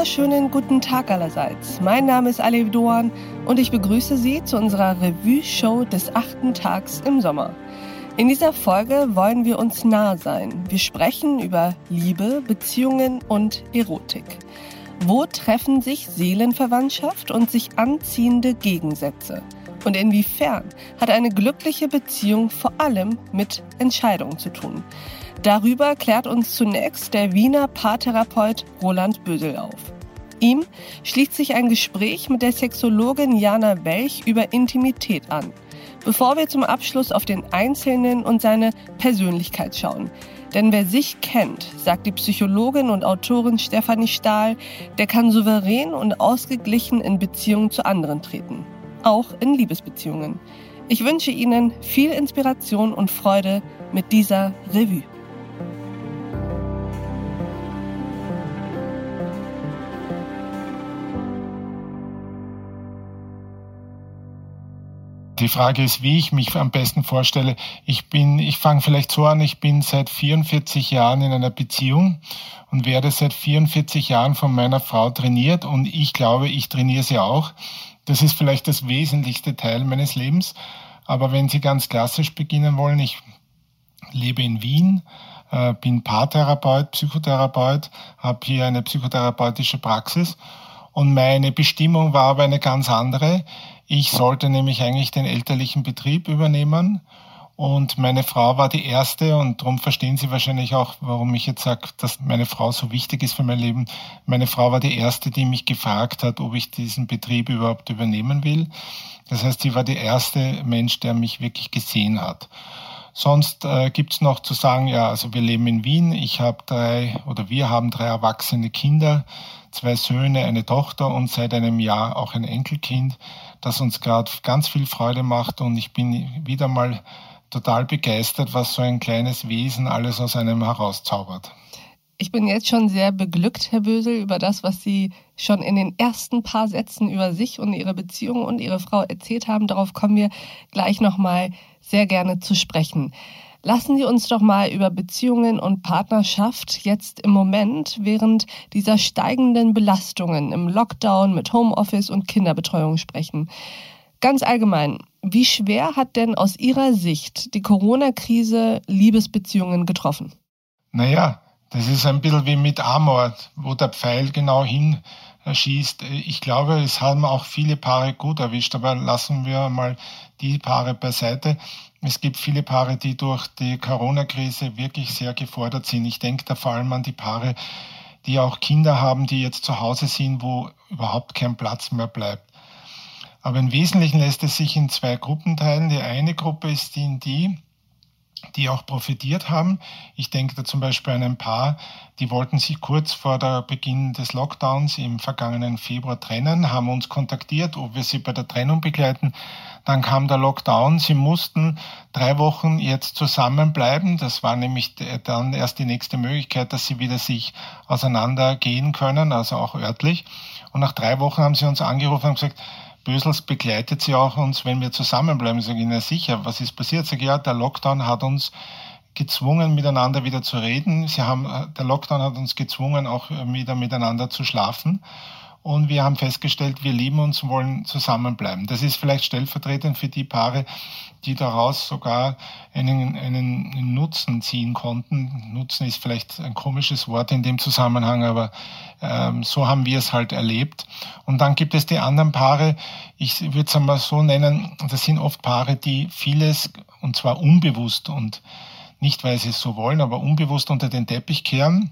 wunderschönen guten Tag allerseits. Mein Name ist Ali Doan und ich begrüße Sie zu unserer Revue-Show des achten Tags im Sommer. In dieser Folge wollen wir uns nah sein. Wir sprechen über Liebe, Beziehungen und Erotik. Wo treffen sich Seelenverwandtschaft und sich anziehende Gegensätze? Und inwiefern hat eine glückliche Beziehung vor allem mit Entscheidungen zu tun? Darüber klärt uns zunächst der Wiener Paartherapeut Roland Bösel auf. Ihm schließt sich ein Gespräch mit der Sexologin Jana Welch über Intimität an, bevor wir zum Abschluss auf den Einzelnen und seine Persönlichkeit schauen. Denn wer sich kennt, sagt die Psychologin und Autorin Stefanie Stahl, der kann souverän und ausgeglichen in Beziehungen zu anderen treten, auch in Liebesbeziehungen. Ich wünsche Ihnen viel Inspiration und Freude mit dieser Revue. Die Frage ist, wie ich mich am besten vorstelle. Ich bin, ich fange vielleicht so an, ich bin seit 44 Jahren in einer Beziehung und werde seit 44 Jahren von meiner Frau trainiert und ich glaube, ich trainiere sie auch. Das ist vielleicht das wesentlichste Teil meines Lebens. Aber wenn Sie ganz klassisch beginnen wollen, ich lebe in Wien, äh, bin Paartherapeut, Psychotherapeut, habe hier eine psychotherapeutische Praxis und meine Bestimmung war aber eine ganz andere. Ich sollte nämlich eigentlich den elterlichen Betrieb übernehmen. Und meine Frau war die erste und darum verstehen Sie wahrscheinlich auch, warum ich jetzt sage, dass meine Frau so wichtig ist für mein Leben. Meine Frau war die erste, die mich gefragt hat, ob ich diesen Betrieb überhaupt übernehmen will. Das heißt, sie war der erste Mensch, der mich wirklich gesehen hat. Sonst äh, gibt's noch zu sagen, ja, also wir leben in Wien. Ich habe drei oder wir haben drei erwachsene Kinder, zwei Söhne, eine Tochter und seit einem Jahr auch ein Enkelkind das uns gerade ganz viel Freude macht und ich bin wieder mal total begeistert, was so ein kleines Wesen alles aus einem herauszaubert. Ich bin jetzt schon sehr beglückt, Herr Bösel, über das, was Sie schon in den ersten paar Sätzen über sich und Ihre Beziehung und Ihre Frau erzählt haben. Darauf kommen wir gleich nochmal sehr gerne zu sprechen. Lassen Sie uns doch mal über Beziehungen und Partnerschaft jetzt im Moment während dieser steigenden Belastungen im Lockdown mit Homeoffice und Kinderbetreuung sprechen. Ganz allgemein, wie schwer hat denn aus Ihrer Sicht die Corona-Krise Liebesbeziehungen getroffen? Naja, das ist ein bisschen wie mit Amor, wo der Pfeil genau hinschießt. Ich glaube, es haben auch viele Paare gut erwischt, aber lassen wir mal die Paare beiseite. Es gibt viele Paare, die durch die Corona-Krise wirklich sehr gefordert sind. Ich denke da vor allem an die Paare, die auch Kinder haben, die jetzt zu Hause sind, wo überhaupt kein Platz mehr bleibt. Aber im Wesentlichen lässt es sich in zwei Gruppen teilen. Die eine Gruppe ist die, die die auch profitiert haben. Ich denke da zum Beispiel an ein Paar, die wollten sich kurz vor der Beginn des Lockdowns im vergangenen Februar trennen, haben uns kontaktiert, ob wir sie bei der Trennung begleiten. Dann kam der Lockdown. Sie mussten drei Wochen jetzt zusammenbleiben. Das war nämlich dann erst die nächste Möglichkeit, dass sie wieder sich auseinandergehen können, also auch örtlich. Und nach drei Wochen haben sie uns angerufen und gesagt, Bösels begleitet sie auch uns, wenn wir zusammenbleiben. Ich, na sicher, was ist passiert? Ich, ja, der Lockdown hat uns gezwungen, miteinander wieder zu reden. Sie haben, der Lockdown hat uns gezwungen, auch wieder miteinander zu schlafen. Und wir haben festgestellt, wir lieben uns und wollen zusammenbleiben. Das ist vielleicht stellvertretend für die Paare, die daraus sogar einen, einen Nutzen ziehen konnten. Nutzen ist vielleicht ein komisches Wort in dem Zusammenhang, aber ähm, so haben wir es halt erlebt. Und dann gibt es die anderen Paare, ich würde es einmal so nennen, das sind oft Paare, die vieles, und zwar unbewusst und nicht, weil sie es so wollen, aber unbewusst unter den Teppich kehren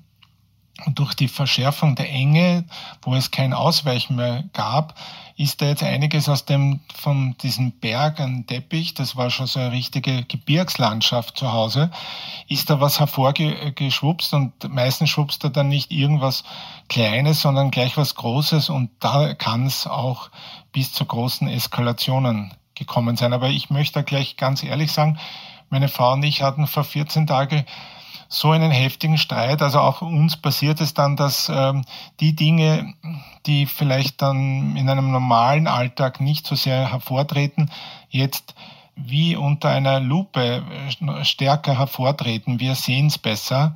und durch die Verschärfung der Enge, wo es kein Ausweichen mehr gab, ist da jetzt einiges aus dem, von diesem Berg an Teppich, das war schon so eine richtige Gebirgslandschaft zu Hause, ist da was hervorgeschwupst und meistens schwupst da dann nicht irgendwas Kleines, sondern gleich was Großes und da kann es auch bis zu großen Eskalationen gekommen sein. Aber ich möchte da gleich ganz ehrlich sagen, meine Frau und ich hatten vor 14 Tagen so einen heftigen Streit. Also auch uns passiert es dann, dass ähm, die Dinge, die vielleicht dann in einem normalen Alltag nicht so sehr hervortreten, jetzt wie unter einer Lupe äh, stärker hervortreten. Wir sehen es besser.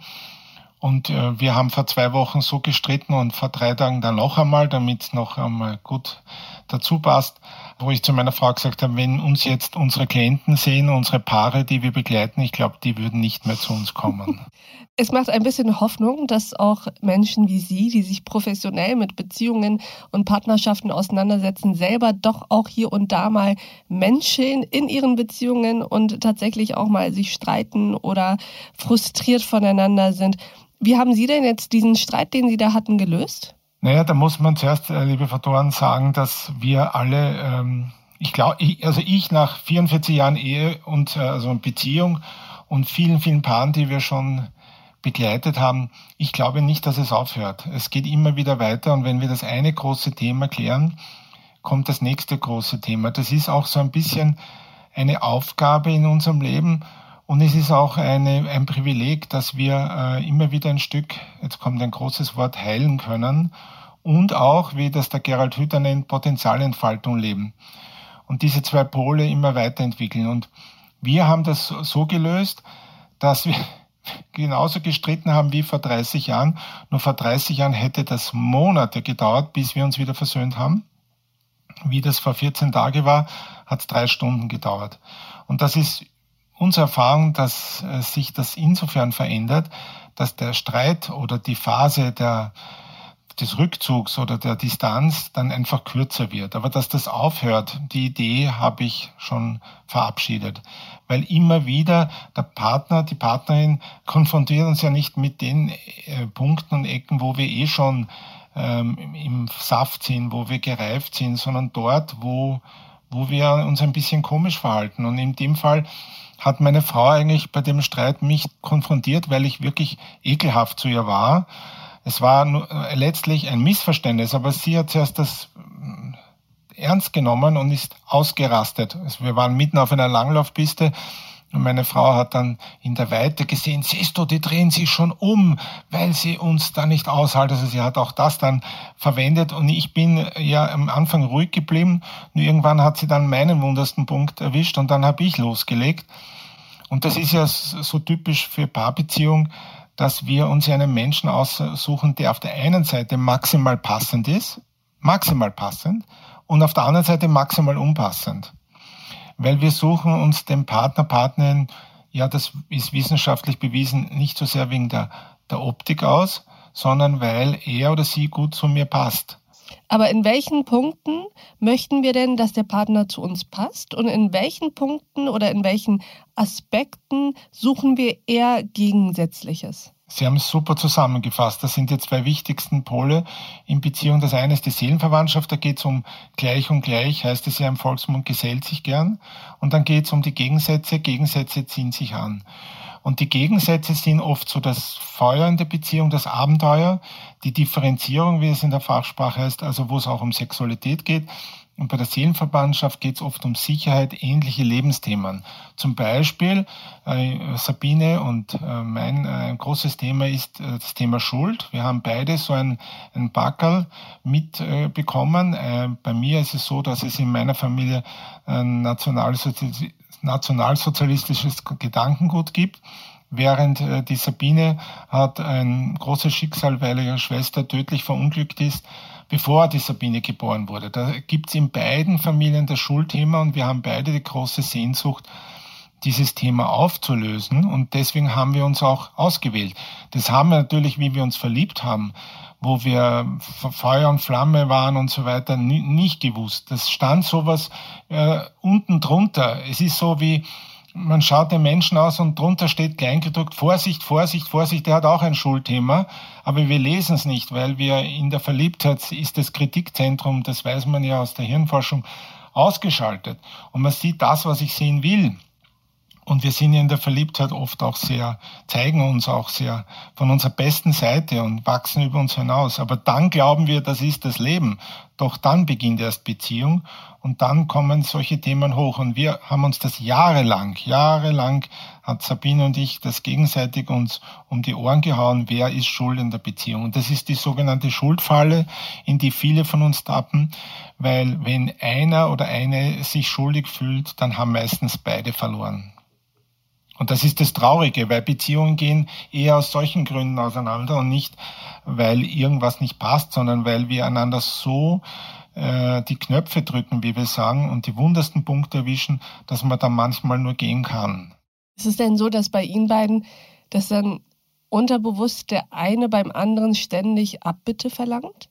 Und äh, wir haben vor zwei Wochen so gestritten und vor drei Tagen dann noch einmal, damit es noch einmal gut dazu passt, wo ich zu meiner Frau gesagt habe, wenn uns jetzt unsere Klienten sehen, unsere Paare, die wir begleiten, ich glaube, die würden nicht mehr zu uns kommen. Es macht ein bisschen Hoffnung, dass auch Menschen wie Sie, die sich professionell mit Beziehungen und Partnerschaften auseinandersetzen, selber doch auch hier und da mal Menschen in ihren Beziehungen und tatsächlich auch mal sich streiten oder frustriert voneinander sind. Wie haben Sie denn jetzt diesen Streit, den Sie da hatten, gelöst? Naja, da muss man zuerst, äh, liebe Frau sagen, dass wir alle, ähm, ich glaube, also ich nach 44 Jahren Ehe und äh, also Beziehung und vielen, vielen Paaren, die wir schon begleitet haben, ich glaube nicht, dass es aufhört. Es geht immer wieder weiter und wenn wir das eine große Thema klären, kommt das nächste große Thema. Das ist auch so ein bisschen eine Aufgabe in unserem Leben und es ist auch eine, ein Privileg, dass wir äh, immer wieder ein Stück, jetzt kommt ein großes Wort, heilen können und auch, wie das der Gerald Hüther nennt, Potenzialentfaltung leben. Und diese zwei Pole immer weiterentwickeln. Und wir haben das so gelöst, dass wir genauso gestritten haben wie vor 30 Jahren. Nur vor 30 Jahren hätte das Monate gedauert, bis wir uns wieder versöhnt haben. Wie das vor 14 Tagen war, hat es drei Stunden gedauert. Und das ist unsere Erfahrung, dass äh, sich das insofern verändert, dass der Streit oder die Phase der, des Rückzugs oder der Distanz dann einfach kürzer wird. Aber dass das aufhört, die Idee habe ich schon verabschiedet. Weil immer wieder der Partner, die Partnerin konfrontiert uns ja nicht mit den äh, Punkten und Ecken, wo wir eh schon ähm, im Saft sind, wo wir gereift sind, sondern dort, wo, wo wir uns ein bisschen komisch verhalten. Und in dem Fall hat meine Frau eigentlich bei dem Streit mich konfrontiert, weil ich wirklich ekelhaft zu ihr war. Es war äh, letztlich ein Missverständnis, aber sie hat zuerst das äh, ernst genommen und ist ausgerastet. Wir waren mitten auf einer Langlaufpiste und meine Frau hat dann in der Weite gesehen, siehst du, die drehen sich schon um, weil sie uns da nicht aushalten. Also sie hat auch das dann verwendet und ich bin ja am Anfang ruhig geblieben. Nur irgendwann hat sie dann meinen wundersten Punkt erwischt und dann habe ich losgelegt. Und das ist ja so typisch für Paarbeziehung, dass wir uns einen Menschen aussuchen, der auf der einen Seite maximal passend ist, maximal passend, und auf der anderen Seite maximal unpassend weil wir suchen uns den Partner, Partnerin, ja, das ist wissenschaftlich bewiesen, nicht so sehr wegen der, der Optik aus, sondern weil er oder sie gut zu mir passt. Aber in welchen Punkten möchten wir denn, dass der Partner zu uns passt? Und in welchen Punkten oder in welchen Aspekten suchen wir eher Gegensätzliches? Sie haben es super zusammengefasst. Das sind die zwei wichtigsten Pole in Beziehung. Das eine ist die Seelenverwandtschaft, da geht es um gleich und gleich, heißt es ja im Volksmund, gesellt sich gern. Und dann geht es um die Gegensätze, Gegensätze ziehen sich an. Und die Gegensätze sind oft so das Feuer in der Beziehung, das Abenteuer, die Differenzierung, wie es in der Fachsprache heißt, also wo es auch um Sexualität geht. Und bei der Seelenverwandtschaft geht es oft um Sicherheit, ähnliche Lebensthemen. Zum Beispiel äh, Sabine und äh, mein äh, großes Thema ist äh, das Thema Schuld. Wir haben beide so ein, ein Backerl mitbekommen. Äh, bei mir ist es so, dass es in meiner Familie ein nationalsozialistisches nationalsozialistisches Gedankengut gibt. Während äh, die Sabine hat ein großes Schicksal, weil ihre Schwester tödlich verunglückt ist, bevor die Sabine geboren wurde. Da gibt es in beiden Familien das Schuldthema und wir haben beide die große Sehnsucht, dieses Thema aufzulösen. Und deswegen haben wir uns auch ausgewählt. Das haben wir natürlich, wie wir uns verliebt haben, wo wir Feuer und Flamme waren und so weiter, nicht gewusst. Das stand sowas äh, unten drunter. Es ist so wie, man schaut den Menschen aus und drunter steht kleingedruckt, Vorsicht, Vorsicht, Vorsicht, der hat auch ein Schulthema, aber wir lesen es nicht, weil wir in der Verliebtheit ist das Kritikzentrum, das weiß man ja aus der Hirnforschung, ausgeschaltet. Und man sieht das, was ich sehen will. Und wir sind ja in der Verliebtheit oft auch sehr, zeigen uns auch sehr von unserer besten Seite und wachsen über uns hinaus. Aber dann glauben wir, das ist das Leben. Doch dann beginnt erst Beziehung und dann kommen solche Themen hoch. Und wir haben uns das jahrelang, jahrelang hat Sabine und ich das gegenseitig uns um die Ohren gehauen, wer ist schuld in der Beziehung. Und das ist die sogenannte Schuldfalle, in die viele von uns tappen, weil wenn einer oder eine sich schuldig fühlt, dann haben meistens beide verloren. Und das ist das Traurige, weil Beziehungen gehen eher aus solchen Gründen auseinander und nicht, weil irgendwas nicht passt, sondern weil wir einander so äh, die Knöpfe drücken, wie wir sagen, und die wundersten Punkte erwischen, dass man dann manchmal nur gehen kann. Ist es denn so, dass bei Ihnen beiden, dass dann unterbewusst der eine beim anderen ständig Abbitte verlangt?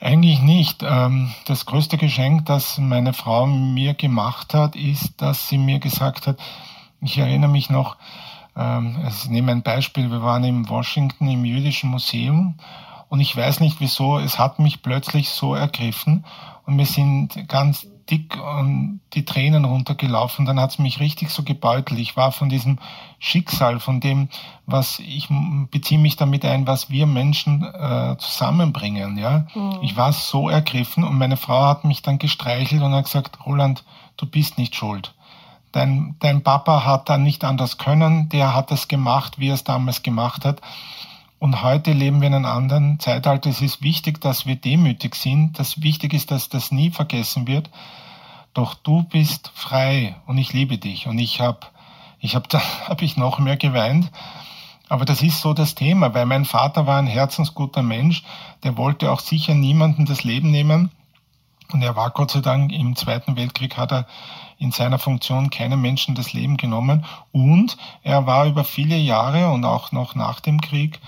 Eigentlich nicht. Ähm, das größte Geschenk, das meine Frau mir gemacht hat, ist, dass sie mir gesagt hat, ich erinnere mich noch, ähm, ich nehme ein Beispiel, wir waren in Washington im Jüdischen Museum und ich weiß nicht wieso, es hat mich plötzlich so ergriffen und mir sind ganz dick und die Tränen runtergelaufen. Dann hat es mich richtig so gebeutelt. Ich war von diesem Schicksal, von dem, was ich beziehe mich damit ein, was wir Menschen äh, zusammenbringen. Ja, mhm. ich war so ergriffen und meine Frau hat mich dann gestreichelt und hat gesagt, Roland, du bist nicht schuld. Dein, dein Papa hat da nicht anders können, der hat es gemacht, wie er es damals gemacht hat. Und heute leben wir in einem anderen Zeitalter. Es ist wichtig, dass wir demütig sind. Das wichtig ist, dass das nie vergessen wird. Doch du bist frei und ich liebe dich. Und ich habe, ich habe, da habe ich noch mehr geweint. Aber das ist so das Thema, weil mein Vater war ein herzensguter Mensch. Der wollte auch sicher niemanden das Leben nehmen. Und er war Gott sei Dank im Zweiten Weltkrieg hat er in seiner Funktion keinem Menschen das Leben genommen. Und er war über viele Jahre und auch noch nach dem Krieg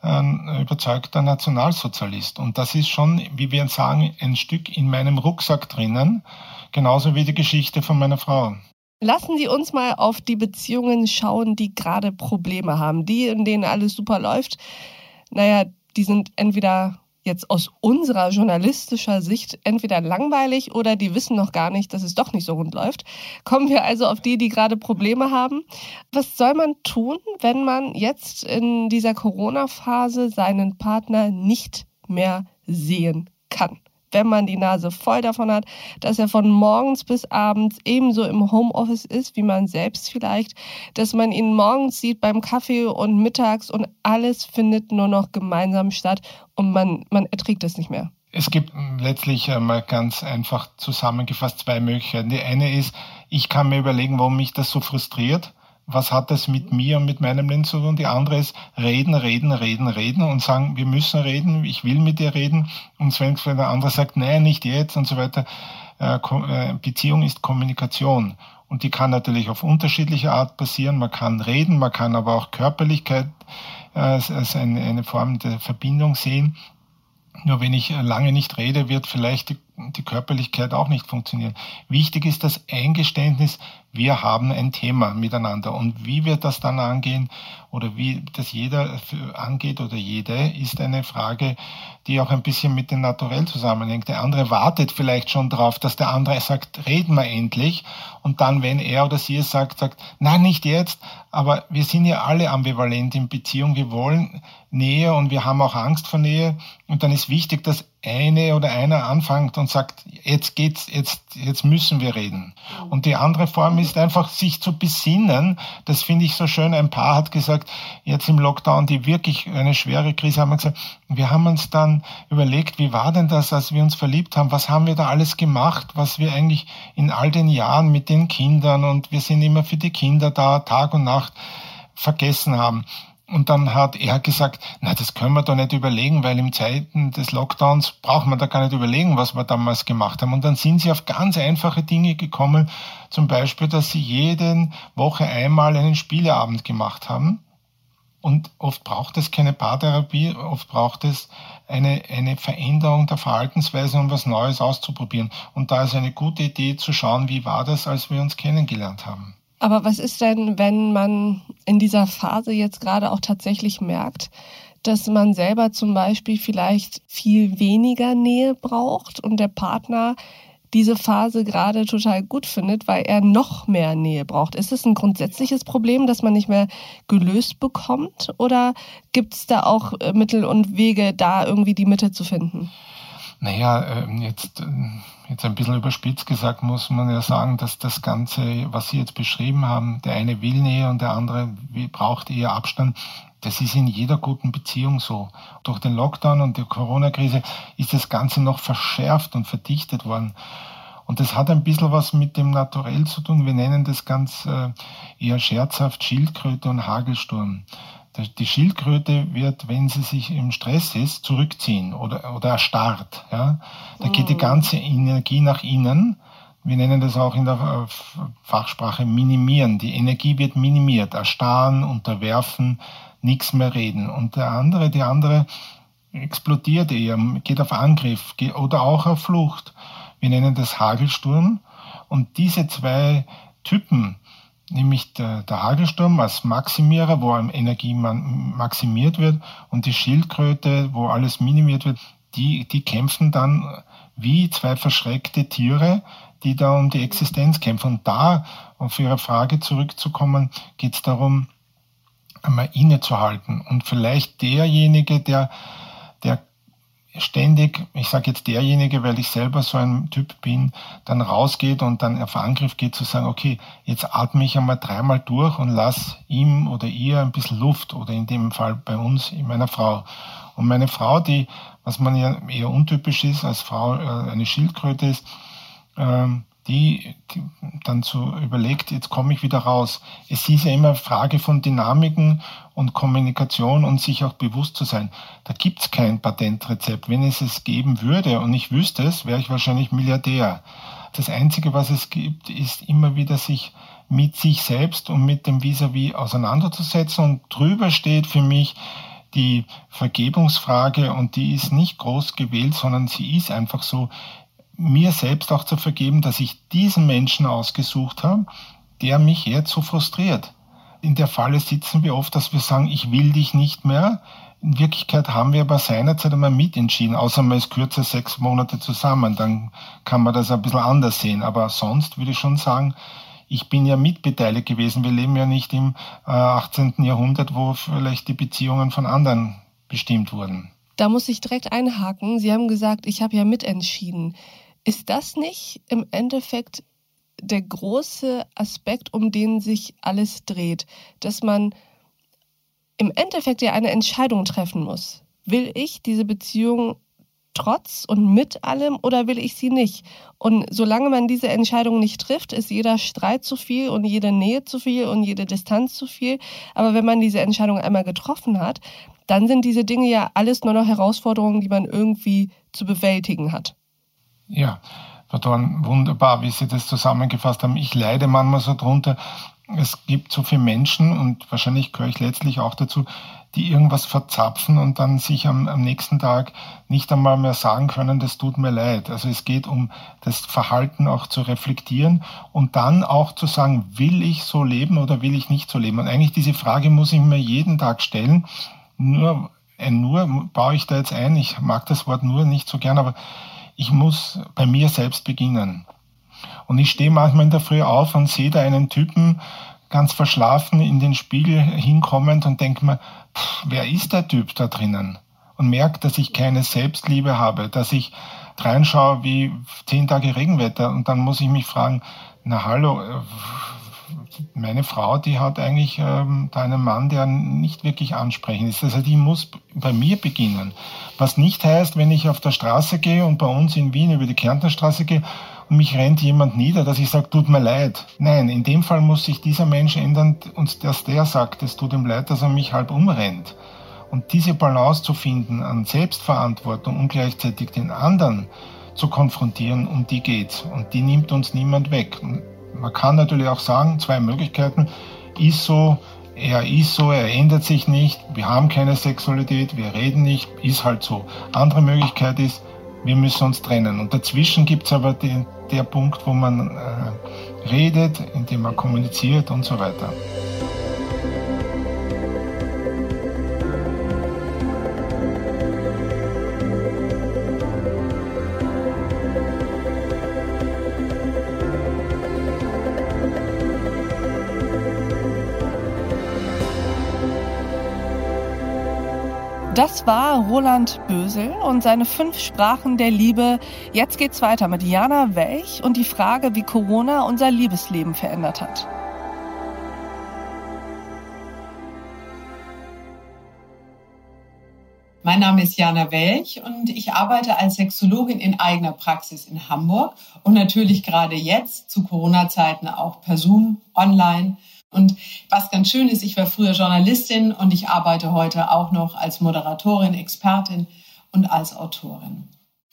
ein überzeugter Nationalsozialist. Und das ist schon, wie wir sagen, ein Stück in meinem Rucksack drinnen, genauso wie die Geschichte von meiner Frau. Lassen Sie uns mal auf die Beziehungen schauen, die gerade Probleme haben. Die, in denen alles super läuft, naja, die sind entweder jetzt aus unserer journalistischer Sicht entweder langweilig oder die wissen noch gar nicht, dass es doch nicht so rund läuft. Kommen wir also auf die, die gerade Probleme haben. Was soll man tun, wenn man jetzt in dieser Corona-Phase seinen Partner nicht mehr sehen kann? Wenn man die Nase voll davon hat, dass er von morgens bis abends ebenso im Homeoffice ist, wie man selbst vielleicht, dass man ihn morgens sieht beim Kaffee und mittags und alles findet nur noch gemeinsam statt und man, man erträgt es nicht mehr. Es gibt letztlich einmal ganz einfach zusammengefasst zwei Möglichkeiten. Die eine ist, ich kann mir überlegen, warum mich das so frustriert was hat das mit mir und mit meinem Leben zu tun? Die andere ist reden, reden, reden, reden und sagen, wir müssen reden, ich will mit dir reden. Und wenn der andere sagt, nein, nicht jetzt und so weiter. Äh, äh, Beziehung ist Kommunikation. Und die kann natürlich auf unterschiedliche Art passieren. Man kann reden, man kann aber auch Körperlichkeit äh, als eine Form der Verbindung sehen. Nur wenn ich lange nicht rede, wird vielleicht die, die, Körperlichkeit auch nicht funktionieren. Wichtig ist das Eingeständnis, wir haben ein Thema miteinander. Und wie wir das dann angehen oder wie das jeder angeht oder jede, ist eine Frage, die auch ein bisschen mit dem Naturell zusammenhängt. Der andere wartet vielleicht schon darauf, dass der andere sagt, reden wir endlich. Und dann, wenn er oder sie es sagt, sagt, nein, nicht jetzt. Aber wir sind ja alle ambivalent in Beziehung. Wir wollen Nähe und wir haben auch Angst vor Nähe. Und dann ist wichtig, dass eine oder einer anfängt und sagt, jetzt geht's, jetzt, jetzt müssen wir reden. Und die andere Form ist einfach, sich zu besinnen. Das finde ich so schön. Ein Paar hat gesagt, jetzt im Lockdown, die wirklich eine schwere Krise haben, gesagt, wir haben uns dann überlegt, wie war denn das, als wir uns verliebt haben? Was haben wir da alles gemacht, was wir eigentlich in all den Jahren mit den Kindern und wir sind immer für die Kinder da, Tag und Nacht vergessen haben. Und dann hat er gesagt, na, das können wir doch nicht überlegen, weil im Zeiten des Lockdowns braucht man da gar nicht überlegen, was wir damals gemacht haben. Und dann sind sie auf ganz einfache Dinge gekommen, zum Beispiel, dass sie jede Woche einmal einen Spieleabend gemacht haben. Und oft braucht es keine Paartherapie, oft braucht es eine, eine Veränderung der Verhaltensweise, um was Neues auszuprobieren. Und da ist eine gute Idee zu schauen, wie war das, als wir uns kennengelernt haben. Aber was ist denn, wenn man in dieser Phase jetzt gerade auch tatsächlich merkt, dass man selber zum Beispiel vielleicht viel weniger Nähe braucht und der Partner diese Phase gerade total gut findet, weil er noch mehr Nähe braucht. Ist es ein grundsätzliches Problem, das man nicht mehr gelöst bekommt? Oder gibt es da auch äh, Mittel und Wege, da irgendwie die Mitte zu finden? Naja, ähm, jetzt, ähm, jetzt ein bisschen überspitzt gesagt muss man ja sagen, dass das Ganze, was Sie jetzt beschrieben haben, der eine will Nähe und der andere braucht eher Abstand, das ist in jeder guten Beziehung so. Durch den Lockdown und die Corona-Krise ist das Ganze noch verschärft und verdichtet worden. Und das hat ein bisschen was mit dem Naturell zu tun. Wir nennen das ganz äh, eher scherzhaft Schildkröte und Hagelsturm. Die Schildkröte wird, wenn sie sich im Stress ist, zurückziehen oder, oder erstarrt. Ja? Da geht die mhm. ganze Energie nach innen. Wir nennen das auch in der äh, Fachsprache minimieren. Die Energie wird minimiert, erstarren, unterwerfen, nichts mehr reden. Und der andere, die andere explodiert eher, geht auf Angriff oder auch auf Flucht. Wir nennen das Hagelsturm. Und diese zwei Typen, nämlich der, der Hagelsturm als Maximierer, wo Energie maximiert wird, und die Schildkröte, wo alles minimiert wird, die, die kämpfen dann wie zwei verschreckte Tiere, die da um die Existenz kämpfen. Und da, um auf Ihre Frage zurückzukommen, geht es darum, einmal innezuhalten. Und vielleicht derjenige, der ständig, ich sage jetzt derjenige, weil ich selber so ein Typ bin, dann rausgeht und dann auf Angriff geht, zu sagen, okay, jetzt atme ich einmal dreimal durch und lass ihm oder ihr ein bisschen Luft oder in dem Fall bei uns, meiner Frau. Und meine Frau, die, was man ja eher untypisch ist, als Frau äh, eine Schildkröte ist, ähm, die, dann so überlegt, jetzt komme ich wieder raus. Es ist ja immer Frage von Dynamiken und Kommunikation und sich auch bewusst zu sein. Da gibt es kein Patentrezept. Wenn es es geben würde und ich wüsste es, wäre ich wahrscheinlich Milliardär. Das Einzige, was es gibt, ist immer wieder sich mit sich selbst und mit dem Vis-à-vis -vis auseinanderzusetzen. Und drüber steht für mich die Vergebungsfrage und die ist nicht groß gewählt, sondern sie ist einfach so, mir selbst auch zu vergeben, dass ich diesen Menschen ausgesucht habe, der mich jetzt so frustriert. In der Falle sitzen wir oft, dass wir sagen, ich will dich nicht mehr. In Wirklichkeit haben wir aber seinerzeit einmal mitentschieden, außer man ist kürzer sechs Monate zusammen, dann kann man das ein bisschen anders sehen. Aber sonst würde ich schon sagen, ich bin ja mitbeteiligt gewesen. Wir leben ja nicht im 18. Äh, Jahrhundert, wo vielleicht die Beziehungen von anderen bestimmt wurden. Da muss ich direkt einhaken. Sie haben gesagt, ich habe ja mitentschieden. Ist das nicht im Endeffekt der große Aspekt, um den sich alles dreht, dass man im Endeffekt ja eine Entscheidung treffen muss. Will ich diese Beziehung trotz und mit allem oder will ich sie nicht? Und solange man diese Entscheidung nicht trifft, ist jeder Streit zu viel und jede Nähe zu viel und jede Distanz zu viel. Aber wenn man diese Entscheidung einmal getroffen hat, dann sind diese Dinge ja alles nur noch Herausforderungen, die man irgendwie zu bewältigen hat. Ja, Dorn, wunderbar, wie Sie das zusammengefasst haben. Ich leide manchmal so drunter. Es gibt so viele Menschen und wahrscheinlich gehöre ich letztlich auch dazu, die irgendwas verzapfen und dann sich am, am, nächsten Tag nicht einmal mehr sagen können, das tut mir leid. Also es geht um das Verhalten auch zu reflektieren und dann auch zu sagen, will ich so leben oder will ich nicht so leben? Und eigentlich diese Frage muss ich mir jeden Tag stellen. Nur, ein nur baue ich da jetzt ein. Ich mag das Wort nur nicht so gern, aber ich muss bei mir selbst beginnen. Und ich stehe manchmal in der Früh auf und sehe da einen Typen ganz verschlafen in den Spiegel hinkommend und denke mir, pff, wer ist der Typ da drinnen? Und merke, dass ich keine Selbstliebe habe, dass ich reinschaue wie zehn Tage Regenwetter und dann muss ich mich fragen, na hallo, äh, meine Frau, die hat eigentlich ähm, da einen Mann, der nicht wirklich ansprechend ist. Also die muss bei mir beginnen. Was nicht heißt, wenn ich auf der Straße gehe und bei uns in Wien über die Kärntnerstraße gehe und mich rennt jemand nieder, dass ich sage, tut mir leid. Nein, in dem Fall muss sich dieser Mensch ändern und dass der sagt, es tut ihm leid, dass er mich halb umrennt. Und diese Balance zu finden an Selbstverantwortung und gleichzeitig den anderen zu konfrontieren, um die geht's. Und die nimmt uns niemand weg. Man kann natürlich auch sagen, zwei Möglichkeiten. Ist so, er ist so, er ändert sich nicht, wir haben keine Sexualität, wir reden nicht, ist halt so. Andere Möglichkeit ist, wir müssen uns trennen. Und dazwischen gibt es aber den, der Punkt, wo man äh, redet, indem man kommuniziert und so weiter. Das war Roland Bösel und seine fünf Sprachen der Liebe. Jetzt geht's weiter mit Jana Welch und die Frage, wie Corona unser Liebesleben verändert hat. Mein Name ist Jana Welch und ich arbeite als Sexologin in eigener Praxis in Hamburg und natürlich gerade jetzt zu Corona-Zeiten auch per Zoom, online. Und was ganz schön ist, ich war früher Journalistin und ich arbeite heute auch noch als Moderatorin, Expertin und als Autorin.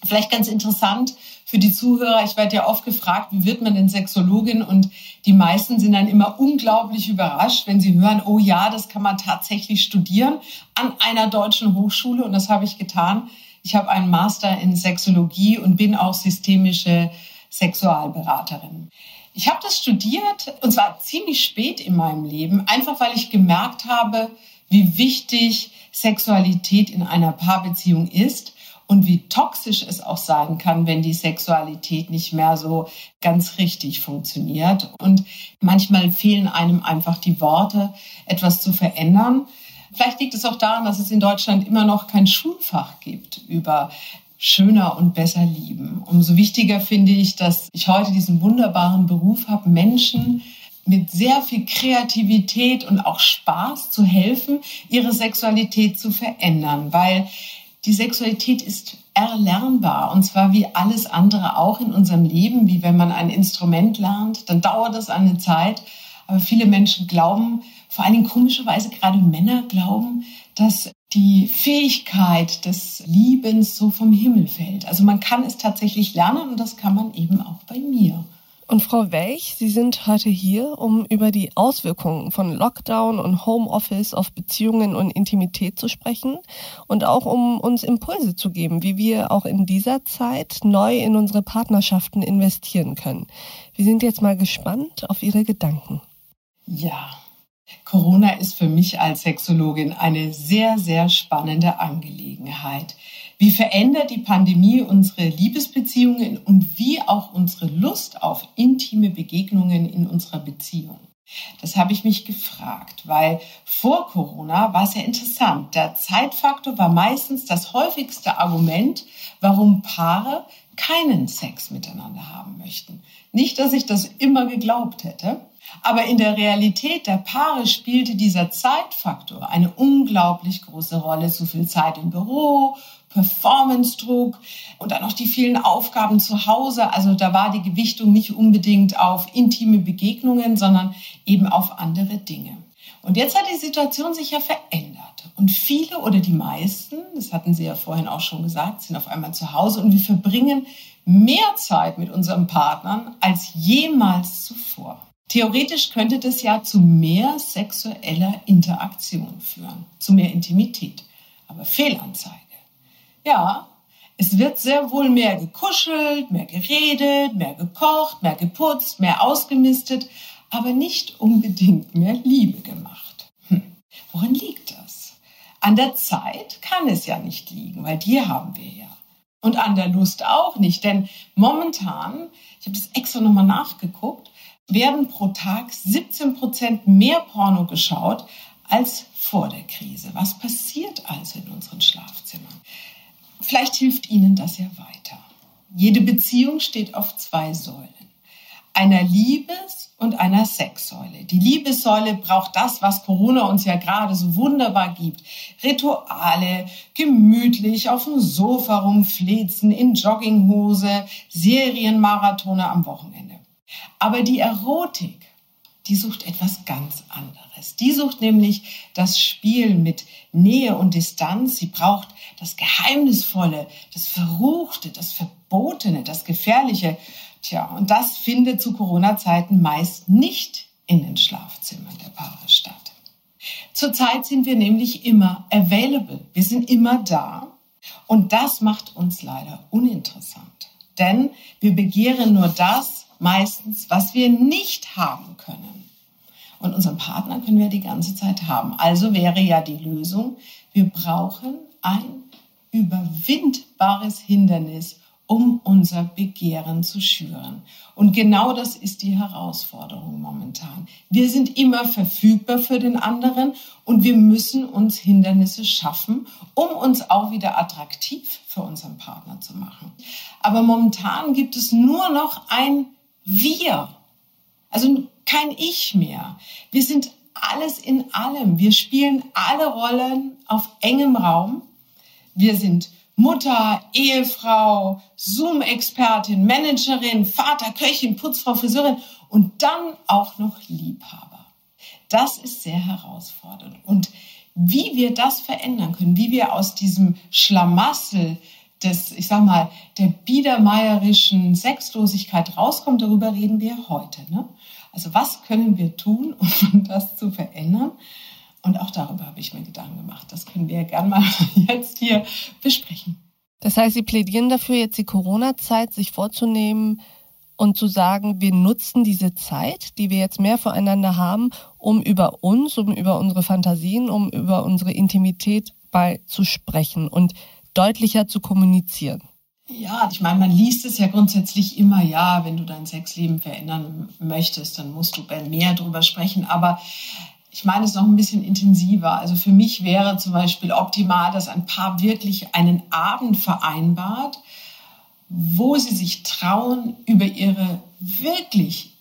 Vielleicht ganz interessant für die Zuhörer, ich werde ja oft gefragt, wie wird man denn Sexologin? Und die meisten sind dann immer unglaublich überrascht, wenn sie hören, oh ja, das kann man tatsächlich studieren an einer deutschen Hochschule. Und das habe ich getan. Ich habe einen Master in Sexologie und bin auch systemische Sexualberaterin. Ich habe das studiert und zwar ziemlich spät in meinem Leben, einfach weil ich gemerkt habe, wie wichtig Sexualität in einer Paarbeziehung ist und wie toxisch es auch sein kann, wenn die Sexualität nicht mehr so ganz richtig funktioniert. Und manchmal fehlen einem einfach die Worte, etwas zu verändern. Vielleicht liegt es auch daran, dass es in Deutschland immer noch kein Schulfach gibt über schöner und besser lieben. Umso wichtiger finde ich, dass ich heute diesen wunderbaren Beruf habe, Menschen mit sehr viel Kreativität und auch Spaß zu helfen, ihre Sexualität zu verändern, weil die Sexualität ist erlernbar und zwar wie alles andere auch in unserem Leben, wie wenn man ein Instrument lernt, dann dauert das eine Zeit. Aber viele Menschen glauben, vor allen Dingen komischerweise gerade Männer glauben, dass die Fähigkeit des Liebens so vom Himmel fällt. Also man kann es tatsächlich lernen und das kann man eben auch bei mir. Und Frau Welch, Sie sind heute hier, um über die Auswirkungen von Lockdown und Homeoffice auf Beziehungen und Intimität zu sprechen und auch um uns Impulse zu geben, wie wir auch in dieser Zeit neu in unsere Partnerschaften investieren können. Wir sind jetzt mal gespannt auf Ihre Gedanken. Ja, Corona ist für mich als Sexologin eine sehr, sehr spannende Angelegenheit. Wie verändert die Pandemie unsere Liebesbeziehungen und wie auch unsere Lust auf intime Begegnungen in unserer Beziehung? Das habe ich mich gefragt, weil vor Corona war es ja interessant. Der Zeitfaktor war meistens das häufigste Argument, warum Paare keinen Sex miteinander haben möchten. Nicht, dass ich das immer geglaubt hätte, aber in der Realität der Paare spielte dieser Zeitfaktor eine unglaublich große Rolle. Zu viel Zeit im Büro, Performance-Druck und dann noch die vielen Aufgaben zu Hause. Also da war die Gewichtung nicht unbedingt auf intime Begegnungen, sondern eben auf andere Dinge. Und jetzt hat die Situation sich ja verändert. Und viele oder die meisten, das hatten Sie ja vorhin auch schon gesagt, sind auf einmal zu Hause und wir verbringen mehr Zeit mit unseren Partnern als jemals zuvor. Theoretisch könnte das ja zu mehr sexueller Interaktion führen, zu mehr Intimität. Aber Fehlanzeige. Ja, es wird sehr wohl mehr gekuschelt, mehr geredet, mehr gekocht, mehr geputzt, mehr ausgemistet, aber nicht unbedingt mehr Liebe gemacht. Hm. Woran liegt das? An der Zeit kann es ja nicht liegen, weil die haben wir ja. Und an der Lust auch nicht, denn momentan, ich habe das extra nochmal nachgeguckt, werden pro Tag 17 Prozent mehr Porno geschaut als vor der Krise. Was passiert also in unseren Schlafzimmern? Vielleicht hilft Ihnen das ja weiter. Jede Beziehung steht auf zwei Säulen. Einer Liebes- und einer Sexsäule. Die Liebessäule braucht das, was Corona uns ja gerade so wunderbar gibt. Rituale, gemütlich auf dem Sofa rumflezen, in Jogginghose, Serienmarathone am Wochenende. Aber die Erotik, die sucht etwas ganz anderes. Die sucht nämlich das Spiel mit Nähe und Distanz. Sie braucht das Geheimnisvolle, das Verruchte, das Verbotene, das Gefährliche. Tja, und das findet zu Corona-Zeiten meist nicht in den Schlafzimmern der Paare statt. Zurzeit sind wir nämlich immer available. Wir sind immer da. Und das macht uns leider uninteressant. Denn wir begehren nur das, meistens, was wir nicht haben können. Und unseren Partner können wir die ganze Zeit haben. Also wäre ja die Lösung, wir brauchen ein überwindbares Hindernis, um unser Begehren zu schüren. Und genau das ist die Herausforderung momentan. Wir sind immer verfügbar für den anderen und wir müssen uns Hindernisse schaffen, um uns auch wieder attraktiv für unseren Partner zu machen. Aber momentan gibt es nur noch ein wir. Also kein Ich mehr. Wir sind alles in allem. Wir spielen alle Rollen auf engem Raum. Wir sind Mutter, Ehefrau, Zoom-Expertin, Managerin, Vater, Köchin, Putzfrau, Friseurin und dann auch noch Liebhaber. Das ist sehr herausfordernd. Und wie wir das verändern können, wie wir aus diesem Schlamassel des, ich sag mal, der biedermeierischen Sexlosigkeit rauskommen, darüber reden wir heute. Ne? Also was können wir tun, um das zu verändern? Und auch darüber habe ich mir Gedanken gemacht. Das können wir gerne mal jetzt hier besprechen. Das heißt, Sie plädieren dafür, jetzt die Corona-Zeit sich vorzunehmen, und zu sagen, wir nutzen diese Zeit, die wir jetzt mehr voreinander haben, um über uns, um über unsere Fantasien, um über unsere Intimität bei zu sprechen und deutlicher zu kommunizieren. Ja, ich meine, man liest es ja grundsätzlich immer, ja, wenn du dein Sexleben verändern möchtest, dann musst du mehr drüber sprechen. Aber ich meine es noch ein bisschen intensiver. Also für mich wäre zum Beispiel optimal, dass ein Paar wirklich einen Abend vereinbart, wo sie sich trauen, über ihre wirklich,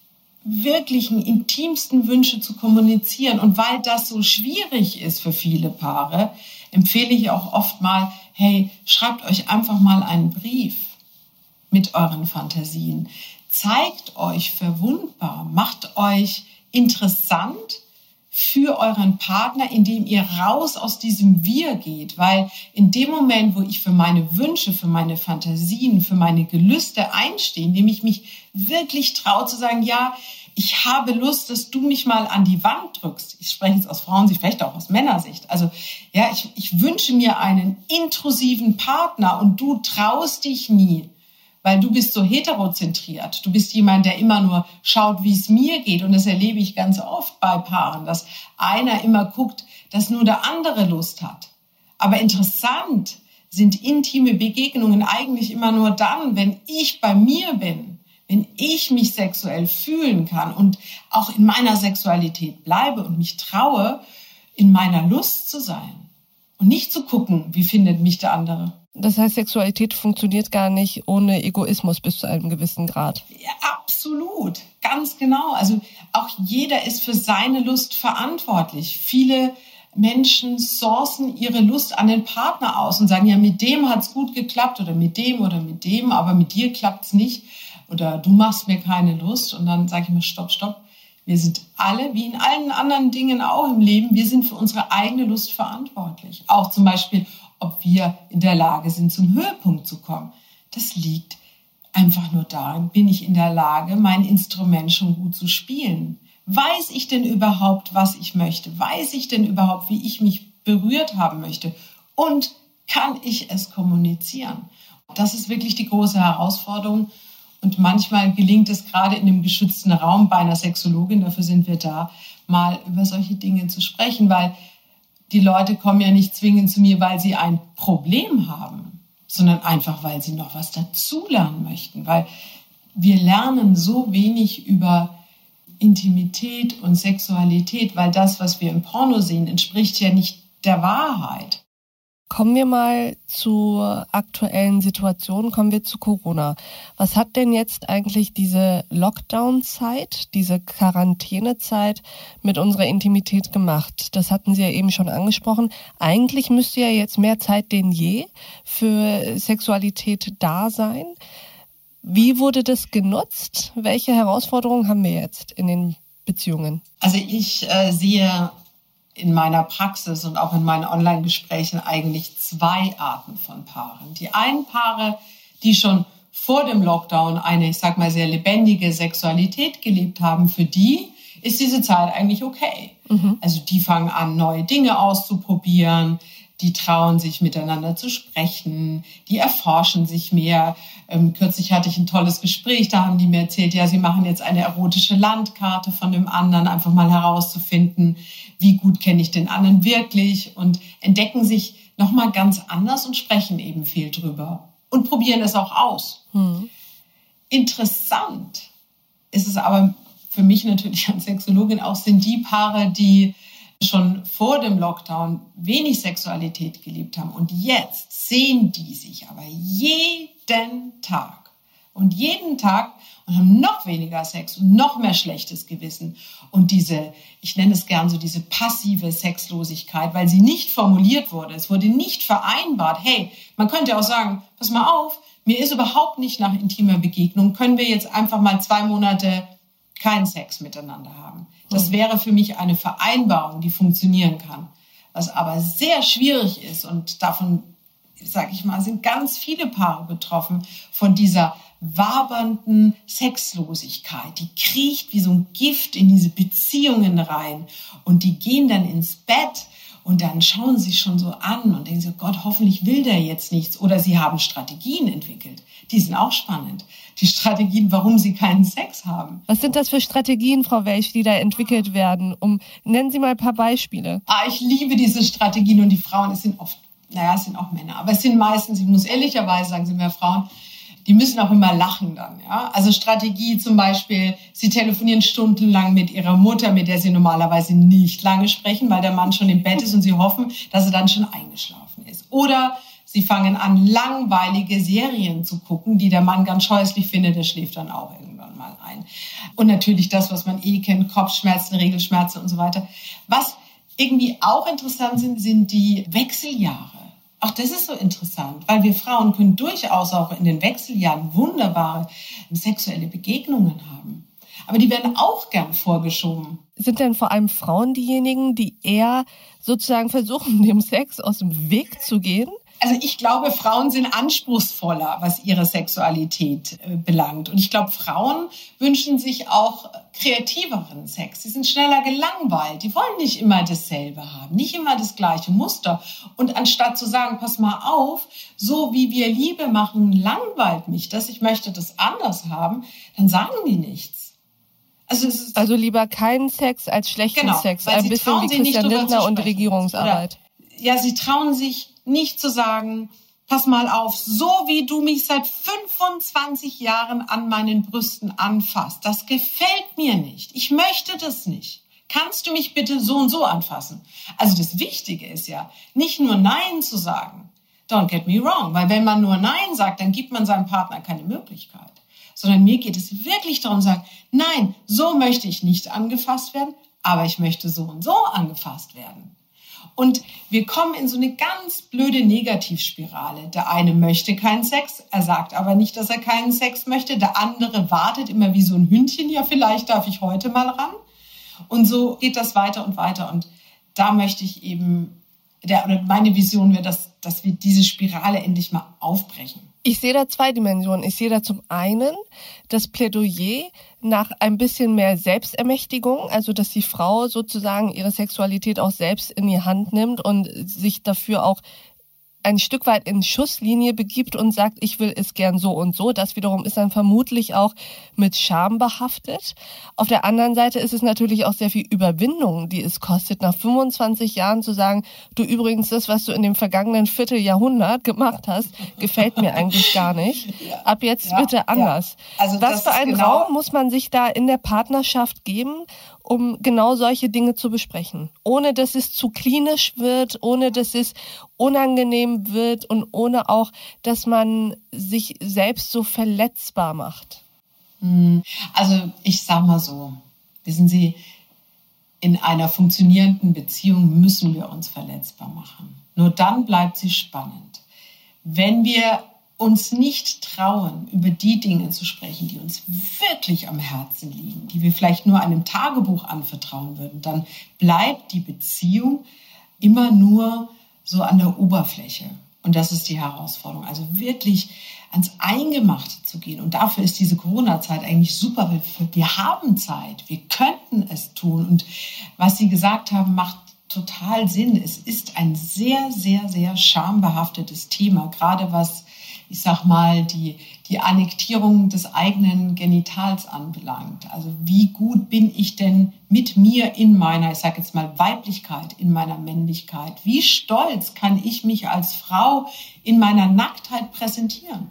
wirklichen, intimsten Wünsche zu kommunizieren. Und weil das so schwierig ist für viele Paare, empfehle ich auch oft mal, hey, schreibt euch einfach mal einen Brief mit euren Fantasien. Zeigt euch verwundbar, macht euch interessant für euren Partner, indem ihr raus aus diesem Wir geht. Weil in dem Moment, wo ich für meine Wünsche, für meine Fantasien, für meine Gelüste einstehe, indem ich mich wirklich traue zu sagen, ja, ich habe Lust, dass du mich mal an die Wand drückst. Ich spreche jetzt aus Frauensicht, vielleicht auch aus Männersicht. Also, ja, ich, ich wünsche mir einen intrusiven Partner und du traust dich nie weil du bist so heterozentriert. Du bist jemand, der immer nur schaut, wie es mir geht. Und das erlebe ich ganz oft bei Paaren, dass einer immer guckt, dass nur der andere Lust hat. Aber interessant sind intime Begegnungen eigentlich immer nur dann, wenn ich bei mir bin, wenn ich mich sexuell fühlen kann und auch in meiner Sexualität bleibe und mich traue, in meiner Lust zu sein und nicht zu gucken, wie findet mich der andere. Das heißt, Sexualität funktioniert gar nicht ohne Egoismus bis zu einem gewissen Grad. Ja, absolut. Ganz genau. Also auch jeder ist für seine Lust verantwortlich. Viele Menschen sourcen ihre Lust an den Partner aus und sagen, ja, mit dem hat's gut geklappt oder mit dem oder mit dem, aber mit dir klappt's nicht oder du machst mir keine Lust. Und dann sage ich mir, stopp, stopp. Wir sind alle, wie in allen anderen Dingen auch im Leben, wir sind für unsere eigene Lust verantwortlich. Auch zum Beispiel, ob wir in der Lage sind, zum Höhepunkt zu kommen. Das liegt einfach nur darin, bin ich in der Lage, mein Instrument schon gut zu spielen? Weiß ich denn überhaupt, was ich möchte? Weiß ich denn überhaupt, wie ich mich berührt haben möchte? Und kann ich es kommunizieren? Das ist wirklich die große Herausforderung. Und manchmal gelingt es gerade in dem geschützten Raum bei einer Sexologin, dafür sind wir da, mal über solche Dinge zu sprechen, weil die Leute kommen ja nicht zwingend zu mir, weil sie ein Problem haben, sondern einfach, weil sie noch was dazulernen möchten. Weil wir lernen so wenig über Intimität und Sexualität, weil das, was wir im Porno sehen, entspricht ja nicht der Wahrheit. Kommen wir mal zur aktuellen Situation, kommen wir zu Corona. Was hat denn jetzt eigentlich diese Lockdown-Zeit, diese Quarantänezeit mit unserer Intimität gemacht? Das hatten Sie ja eben schon angesprochen. Eigentlich müsste ja jetzt mehr Zeit denn je für Sexualität da sein. Wie wurde das genutzt? Welche Herausforderungen haben wir jetzt in den Beziehungen? Also ich äh, sehe in meiner Praxis und auch in meinen Online-Gesprächen eigentlich zwei Arten von Paaren. Die einen Paare, die schon vor dem Lockdown eine, ich sag mal, sehr lebendige Sexualität gelebt haben, für die ist diese Zeit eigentlich okay. Mhm. Also die fangen an, neue Dinge auszuprobieren, die trauen sich miteinander zu sprechen, die erforschen sich mehr. Ähm, kürzlich hatte ich ein tolles Gespräch, da haben die mir erzählt, ja, sie machen jetzt eine erotische Landkarte von dem anderen, einfach mal herauszufinden, wie gut kenne ich den anderen wirklich und entdecken sich nochmal ganz anders und sprechen eben viel drüber und probieren es auch aus. Hm. Interessant ist es aber für mich natürlich als Sexologin auch, sind die Paare, die schon vor dem Lockdown wenig Sexualität gelebt haben und jetzt sehen die sich aber jeden Tag und jeden Tag und haben noch weniger Sex und noch mehr schlechtes Gewissen. Und diese, ich nenne es gern so diese passive Sexlosigkeit, weil sie nicht formuliert wurde. Es wurde nicht vereinbart. Hey, man könnte auch sagen, pass mal auf, mir ist überhaupt nicht nach intimer Begegnung. Können wir jetzt einfach mal zwei Monate keinen Sex miteinander haben? Das hm. wäre für mich eine Vereinbarung, die funktionieren kann. Was aber sehr schwierig ist und davon, sage ich mal, sind ganz viele Paare betroffen von dieser wabernden Sexlosigkeit. Die kriecht wie so ein Gift in diese Beziehungen rein und die gehen dann ins Bett und dann schauen sie schon so an und denken so, Gott, hoffentlich will der jetzt nichts. Oder sie haben Strategien entwickelt. Die sind auch spannend. Die Strategien, warum sie keinen Sex haben. Was sind das für Strategien, Frau Welch, die da entwickelt werden? Um, nennen Sie mal ein paar Beispiele. Ah, ich liebe diese Strategien und die Frauen, es sind oft, naja, es sind auch Männer, aber es sind meistens, ich muss ehrlicherweise sagen, sind mehr Frauen, die müssen auch immer lachen dann. Ja? Also Strategie zum Beispiel, sie telefonieren stundenlang mit ihrer Mutter, mit der sie normalerweise nicht lange sprechen, weil der Mann schon im Bett ist und sie hoffen, dass er dann schon eingeschlafen ist. Oder sie fangen an, langweilige Serien zu gucken, die der Mann ganz scheußlich findet, der schläft dann auch irgendwann mal ein. Und natürlich das, was man eh kennt, Kopfschmerzen, Regelschmerzen und so weiter. Was irgendwie auch interessant sind, sind die Wechseljahre. Ach, das ist so interessant, weil wir Frauen können durchaus auch in den Wechseljahren wunderbare sexuelle Begegnungen haben. Aber die werden auch gern vorgeschoben. Sind denn vor allem Frauen diejenigen, die eher sozusagen versuchen, dem Sex aus dem Weg zu gehen? Also ich glaube, Frauen sind anspruchsvoller, was ihre Sexualität äh, belangt. Und ich glaube, Frauen wünschen sich auch kreativeren Sex. Sie sind schneller gelangweilt. Die wollen nicht immer dasselbe haben, nicht immer das gleiche Muster. Und anstatt zu sagen, pass mal auf, so wie wir Liebe machen, langweilt mich das, ich möchte das anders haben, dann sagen die nichts. Also, also lieber keinen Sex als schlechten genau, Sex. Ein bisschen wie Christian Lindner und Regierungsarbeit. Oder, ja, sie trauen sich nicht zu sagen, pass mal auf, so wie du mich seit 25 Jahren an meinen Brüsten anfasst, das gefällt mir nicht. Ich möchte das nicht. Kannst du mich bitte so und so anfassen? Also das Wichtige ist ja, nicht nur Nein zu sagen. Don't get me wrong, weil wenn man nur Nein sagt, dann gibt man seinem Partner keine Möglichkeit. Sondern mir geht es wirklich darum, zu sagen, nein, so möchte ich nicht angefasst werden, aber ich möchte so und so angefasst werden. Und wir kommen in so eine ganz blöde Negativspirale. Der eine möchte keinen Sex, er sagt aber nicht, dass er keinen Sex möchte. Der andere wartet immer wie so ein Hündchen, ja, vielleicht darf ich heute mal ran. Und so geht das weiter und weiter. Und da möchte ich eben, der, meine Vision wäre, dass, dass wir diese Spirale endlich mal aufbrechen. Ich sehe da zwei Dimensionen. Ich sehe da zum einen das Plädoyer nach ein bisschen mehr Selbstermächtigung, also dass die Frau sozusagen ihre Sexualität auch selbst in die Hand nimmt und sich dafür auch ein Stück weit in Schusslinie begibt und sagt, ich will es gern so und so. Das wiederum ist dann vermutlich auch mit Scham behaftet. Auf der anderen Seite ist es natürlich auch sehr viel Überwindung, die es kostet, nach 25 Jahren zu sagen, du übrigens, das, was du in dem vergangenen Vierteljahrhundert gemacht hast, gefällt mir eigentlich gar nicht. Ab jetzt ja, bitte anders. Ja. Also was für einen genau Raum muss man sich da in der Partnerschaft geben, um genau solche Dinge zu besprechen. Ohne dass es zu klinisch wird, ohne dass es unangenehm wird und ohne auch, dass man sich selbst so verletzbar macht. Hm. Also ich sag mal so, wissen Sie, in einer funktionierenden Beziehung müssen wir uns verletzbar machen. Nur dann bleibt sie spannend. Wenn wir uns nicht trauen, über die Dinge zu sprechen, die uns wirklich am Herzen liegen, die wir vielleicht nur einem Tagebuch anvertrauen würden, dann bleibt die Beziehung immer nur so an der Oberfläche. Und das ist die Herausforderung. Also wirklich ans Eingemachte zu gehen. Und dafür ist diese Corona-Zeit eigentlich super. Wir haben Zeit. Wir könnten es tun. Und was Sie gesagt haben, macht total Sinn. Es ist ein sehr, sehr, sehr schambehaftetes Thema, gerade was ich sag mal, die, die Annektierung des eigenen Genitals anbelangt. Also wie gut bin ich denn mit mir in meiner, ich sage jetzt mal, Weiblichkeit, in meiner Männlichkeit? Wie stolz kann ich mich als Frau in meiner Nacktheit präsentieren?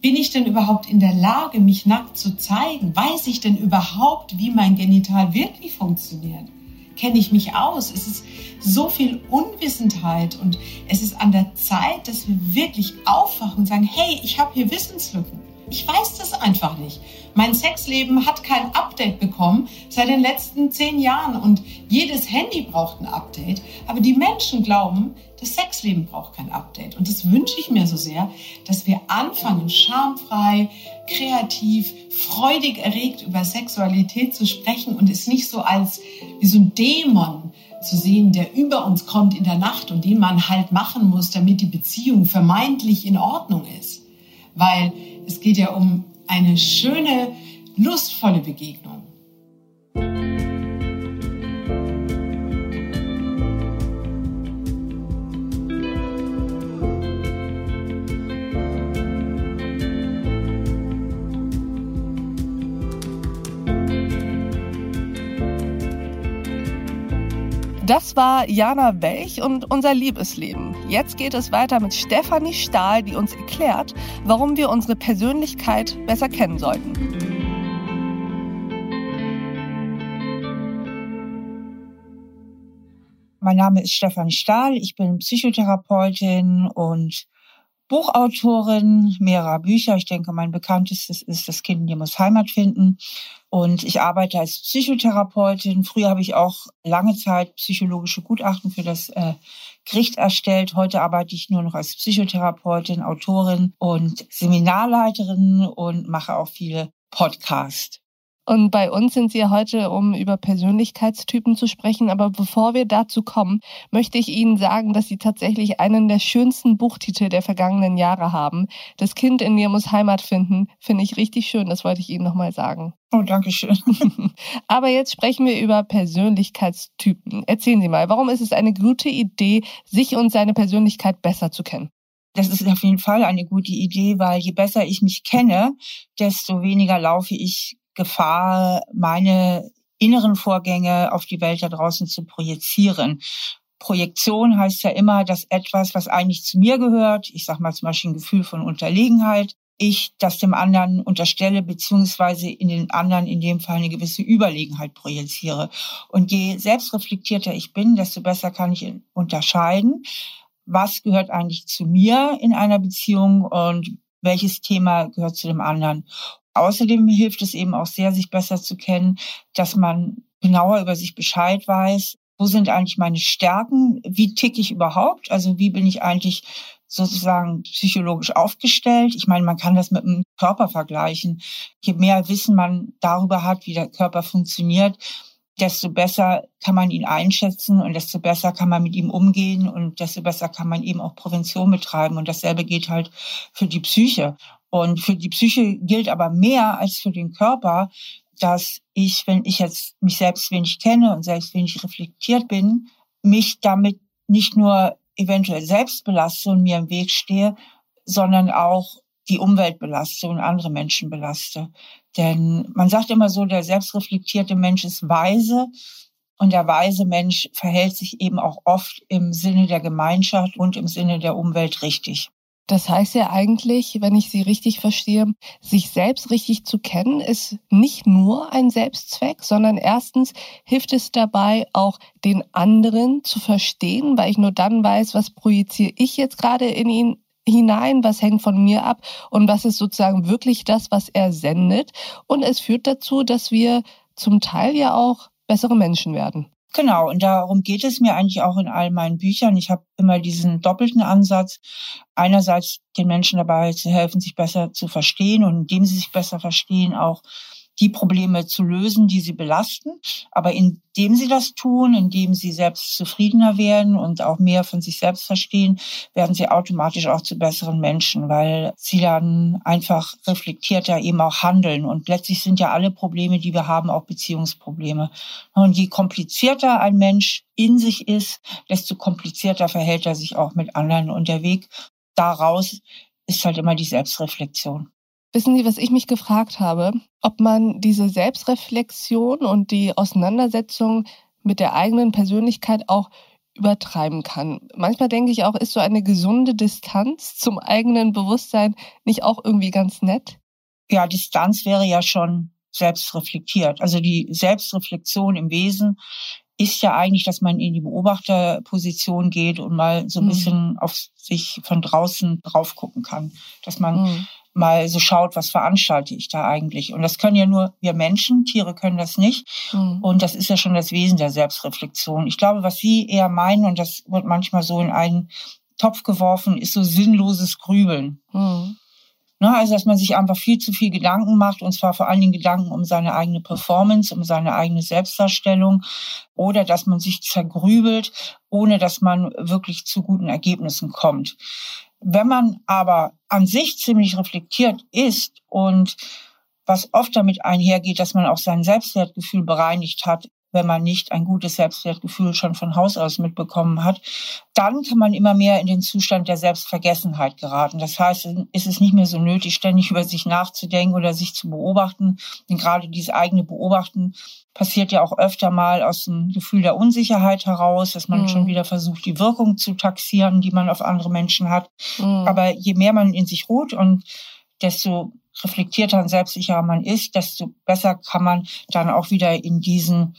Bin ich denn überhaupt in der Lage, mich nackt zu zeigen? Weiß ich denn überhaupt, wie mein Genital wirklich funktioniert? Kenne ich mich aus. Es ist so viel Unwissenheit und es ist an der Zeit, dass wir wirklich aufwachen und sagen, hey, ich habe hier Wissenslücken. Ich weiß das einfach nicht. Mein Sexleben hat kein Update bekommen seit den letzten zehn Jahren und jedes Handy braucht ein Update. Aber die Menschen glauben, das Sexleben braucht kein Update. Und das wünsche ich mir so sehr, dass wir anfangen, schamfrei, kreativ, freudig erregt über Sexualität zu sprechen und es nicht so als wie so ein Dämon zu sehen, der über uns kommt in der Nacht und den man halt machen muss, damit die Beziehung vermeintlich in Ordnung ist. Weil es geht ja um eine schöne, lustvolle Begegnung. Das war Jana Welch und unser Liebesleben. Jetzt geht es weiter mit Stefanie Stahl, die uns erklärt, warum wir unsere Persönlichkeit besser kennen sollten. Mein Name ist Stefanie Stahl, ich bin Psychotherapeutin und Buchautorin mehrerer Bücher. Ich denke, mein bekanntestes ist Das Kind, die muss Heimat finden. Und ich arbeite als Psychotherapeutin. Früher habe ich auch lange Zeit psychologische Gutachten für das äh, Gericht erstellt. Heute arbeite ich nur noch als Psychotherapeutin, Autorin und Seminarleiterin und mache auch viele Podcasts. Und bei uns sind Sie heute, um über Persönlichkeitstypen zu sprechen. Aber bevor wir dazu kommen, möchte ich Ihnen sagen, dass Sie tatsächlich einen der schönsten Buchtitel der vergangenen Jahre haben. Das Kind in mir muss Heimat finden, finde ich richtig schön. Das wollte ich Ihnen nochmal sagen. Oh, danke schön. Aber jetzt sprechen wir über Persönlichkeitstypen. Erzählen Sie mal, warum ist es eine gute Idee, sich und seine Persönlichkeit besser zu kennen? Das ist auf jeden Fall eine gute Idee, weil je besser ich mich kenne, desto weniger laufe ich Gefahr, meine inneren Vorgänge auf die Welt da draußen zu projizieren. Projektion heißt ja immer, dass etwas, was eigentlich zu mir gehört, ich sage mal zum Beispiel ein Gefühl von Unterlegenheit, ich das dem anderen unterstelle, beziehungsweise in den anderen in dem Fall eine gewisse Überlegenheit projiziere. Und je selbstreflektierter ich bin, desto besser kann ich unterscheiden, was gehört eigentlich zu mir in einer Beziehung und welches Thema gehört zu dem anderen. Außerdem hilft es eben auch sehr, sich besser zu kennen, dass man genauer über sich Bescheid weiß. Wo sind eigentlich meine Stärken? Wie ticke ich überhaupt? Also wie bin ich eigentlich sozusagen psychologisch aufgestellt? Ich meine, man kann das mit dem Körper vergleichen. Je mehr Wissen man darüber hat, wie der Körper funktioniert, desto besser kann man ihn einschätzen und desto besser kann man mit ihm umgehen und desto besser kann man eben auch Prävention betreiben. Und dasselbe geht halt für die Psyche. Und für die Psyche gilt aber mehr als für den Körper, dass ich, wenn ich jetzt mich selbst wenig kenne und selbst wenig reflektiert bin, mich damit nicht nur eventuell selbst belaste und mir im Weg stehe, sondern auch die Umwelt belaste und andere Menschen belaste. Denn man sagt immer so, der selbstreflektierte Mensch ist weise und der weise Mensch verhält sich eben auch oft im Sinne der Gemeinschaft und im Sinne der Umwelt richtig. Das heißt ja eigentlich, wenn ich Sie richtig verstehe, sich selbst richtig zu kennen, ist nicht nur ein Selbstzweck, sondern erstens hilft es dabei, auch den anderen zu verstehen, weil ich nur dann weiß, was projiziere ich jetzt gerade in ihn hinein, was hängt von mir ab und was ist sozusagen wirklich das, was er sendet. Und es führt dazu, dass wir zum Teil ja auch bessere Menschen werden. Genau, und darum geht es mir eigentlich auch in all meinen Büchern. Ich habe immer diesen doppelten Ansatz. Einerseits den Menschen dabei zu helfen, sich besser zu verstehen und indem sie sich besser verstehen, auch die Probleme zu lösen, die sie belasten. Aber indem sie das tun, indem sie selbst zufriedener werden und auch mehr von sich selbst verstehen, werden sie automatisch auch zu besseren Menschen, weil sie dann einfach reflektierter eben auch handeln. Und letztlich sind ja alle Probleme, die wir haben, auch Beziehungsprobleme. Und je komplizierter ein Mensch in sich ist, desto komplizierter verhält er sich auch mit anderen. Und der Weg daraus ist halt immer die Selbstreflexion. Wissen Sie, was ich mich gefragt habe? Ob man diese Selbstreflexion und die Auseinandersetzung mit der eigenen Persönlichkeit auch übertreiben kann. Manchmal denke ich auch, ist so eine gesunde Distanz zum eigenen Bewusstsein nicht auch irgendwie ganz nett? Ja, Distanz wäre ja schon selbstreflektiert. Also die Selbstreflexion im Wesen ist ja eigentlich, dass man in die Beobachterposition geht und mal so ein mhm. bisschen auf sich von draußen drauf gucken kann. Dass man mhm mal so schaut, was veranstalte ich da eigentlich. Und das können ja nur wir Menschen, Tiere können das nicht. Mhm. Und das ist ja schon das Wesen der Selbstreflexion. Ich glaube, was Sie eher meinen, und das wird manchmal so in einen Topf geworfen, ist so sinnloses Grübeln. Mhm. Ne, also, dass man sich einfach viel zu viel Gedanken macht, und zwar vor allen Dingen Gedanken um seine eigene Performance, um seine eigene Selbstdarstellung, oder dass man sich zergrübelt, ohne dass man wirklich zu guten Ergebnissen kommt. Wenn man aber an sich ziemlich reflektiert ist und was oft damit einhergeht, dass man auch sein Selbstwertgefühl bereinigt hat, wenn man nicht ein gutes Selbstwertgefühl schon von Haus aus mitbekommen hat, dann kann man immer mehr in den Zustand der Selbstvergessenheit geraten. Das heißt, ist es nicht mehr so nötig, ständig über sich nachzudenken oder sich zu beobachten. Denn gerade dieses eigene Beobachten passiert ja auch öfter mal aus dem Gefühl der Unsicherheit heraus, dass man mhm. schon wieder versucht, die Wirkung zu taxieren, die man auf andere Menschen hat. Mhm. Aber je mehr man in sich ruht und desto reflektierter und selbstsicherer man ist, desto besser kann man dann auch wieder in diesen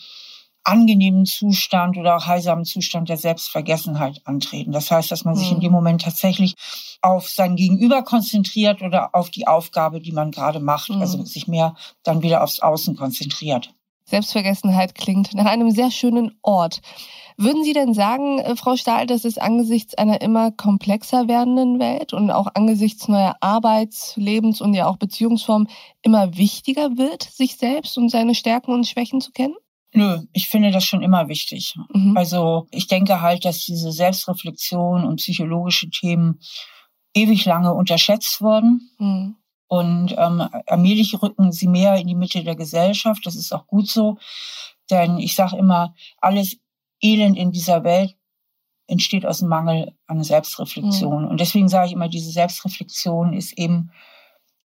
angenehmen Zustand oder auch heilsamen Zustand der Selbstvergessenheit antreten. Das heißt, dass man sich in dem mhm. Moment tatsächlich auf sein Gegenüber konzentriert oder auf die Aufgabe, die man gerade macht, mhm. also sich mehr dann wieder aufs Außen konzentriert. Selbstvergessenheit klingt nach einem sehr schönen Ort. Würden Sie denn sagen, äh, Frau Stahl, dass es angesichts einer immer komplexer werdenden Welt und auch angesichts neuer Arbeits-, Lebens- und ja auch Beziehungsformen immer wichtiger wird, sich selbst und seine Stärken und Schwächen zu kennen? Nö, ich finde das schon immer wichtig. Mhm. Also ich denke halt, dass diese Selbstreflexion und psychologische Themen ewig lange unterschätzt wurden. Mhm. Und ähm, allmählich rücken sie mehr in die Mitte der Gesellschaft. Das ist auch gut so. Denn ich sage immer, alles Elend in dieser Welt entsteht aus dem Mangel an Selbstreflexion. Mhm. Und deswegen sage ich immer, diese Selbstreflexion ist eben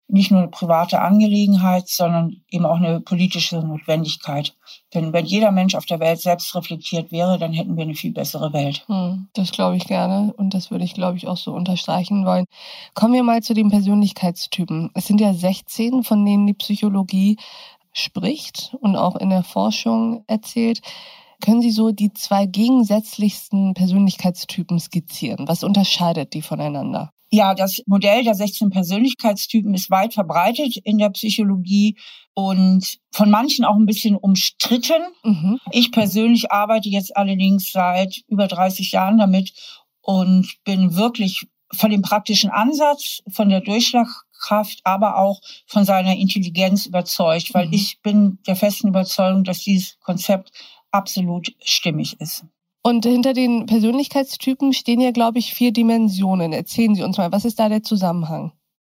nicht nur eine private Angelegenheit, sondern eben auch eine politische Notwendigkeit. Denn wenn jeder Mensch auf der Welt selbst reflektiert wäre, dann hätten wir eine viel bessere Welt. Hm, das glaube ich gerne und das würde ich, glaube ich, auch so unterstreichen wollen. Kommen wir mal zu den Persönlichkeitstypen. Es sind ja 16, von denen die Psychologie spricht und auch in der Forschung erzählt. Können Sie so die zwei gegensätzlichsten Persönlichkeitstypen skizzieren? Was unterscheidet die voneinander? Ja, das Modell der 16 Persönlichkeitstypen ist weit verbreitet in der Psychologie und von manchen auch ein bisschen umstritten. Mhm. Ich persönlich arbeite jetzt allerdings seit über 30 Jahren damit und bin wirklich von dem praktischen Ansatz, von der Durchschlagkraft, aber auch von seiner Intelligenz überzeugt, weil mhm. ich bin der festen Überzeugung, dass dieses Konzept absolut stimmig ist. Und hinter den Persönlichkeitstypen stehen ja, glaube ich, vier Dimensionen. Erzählen Sie uns mal, was ist da der Zusammenhang?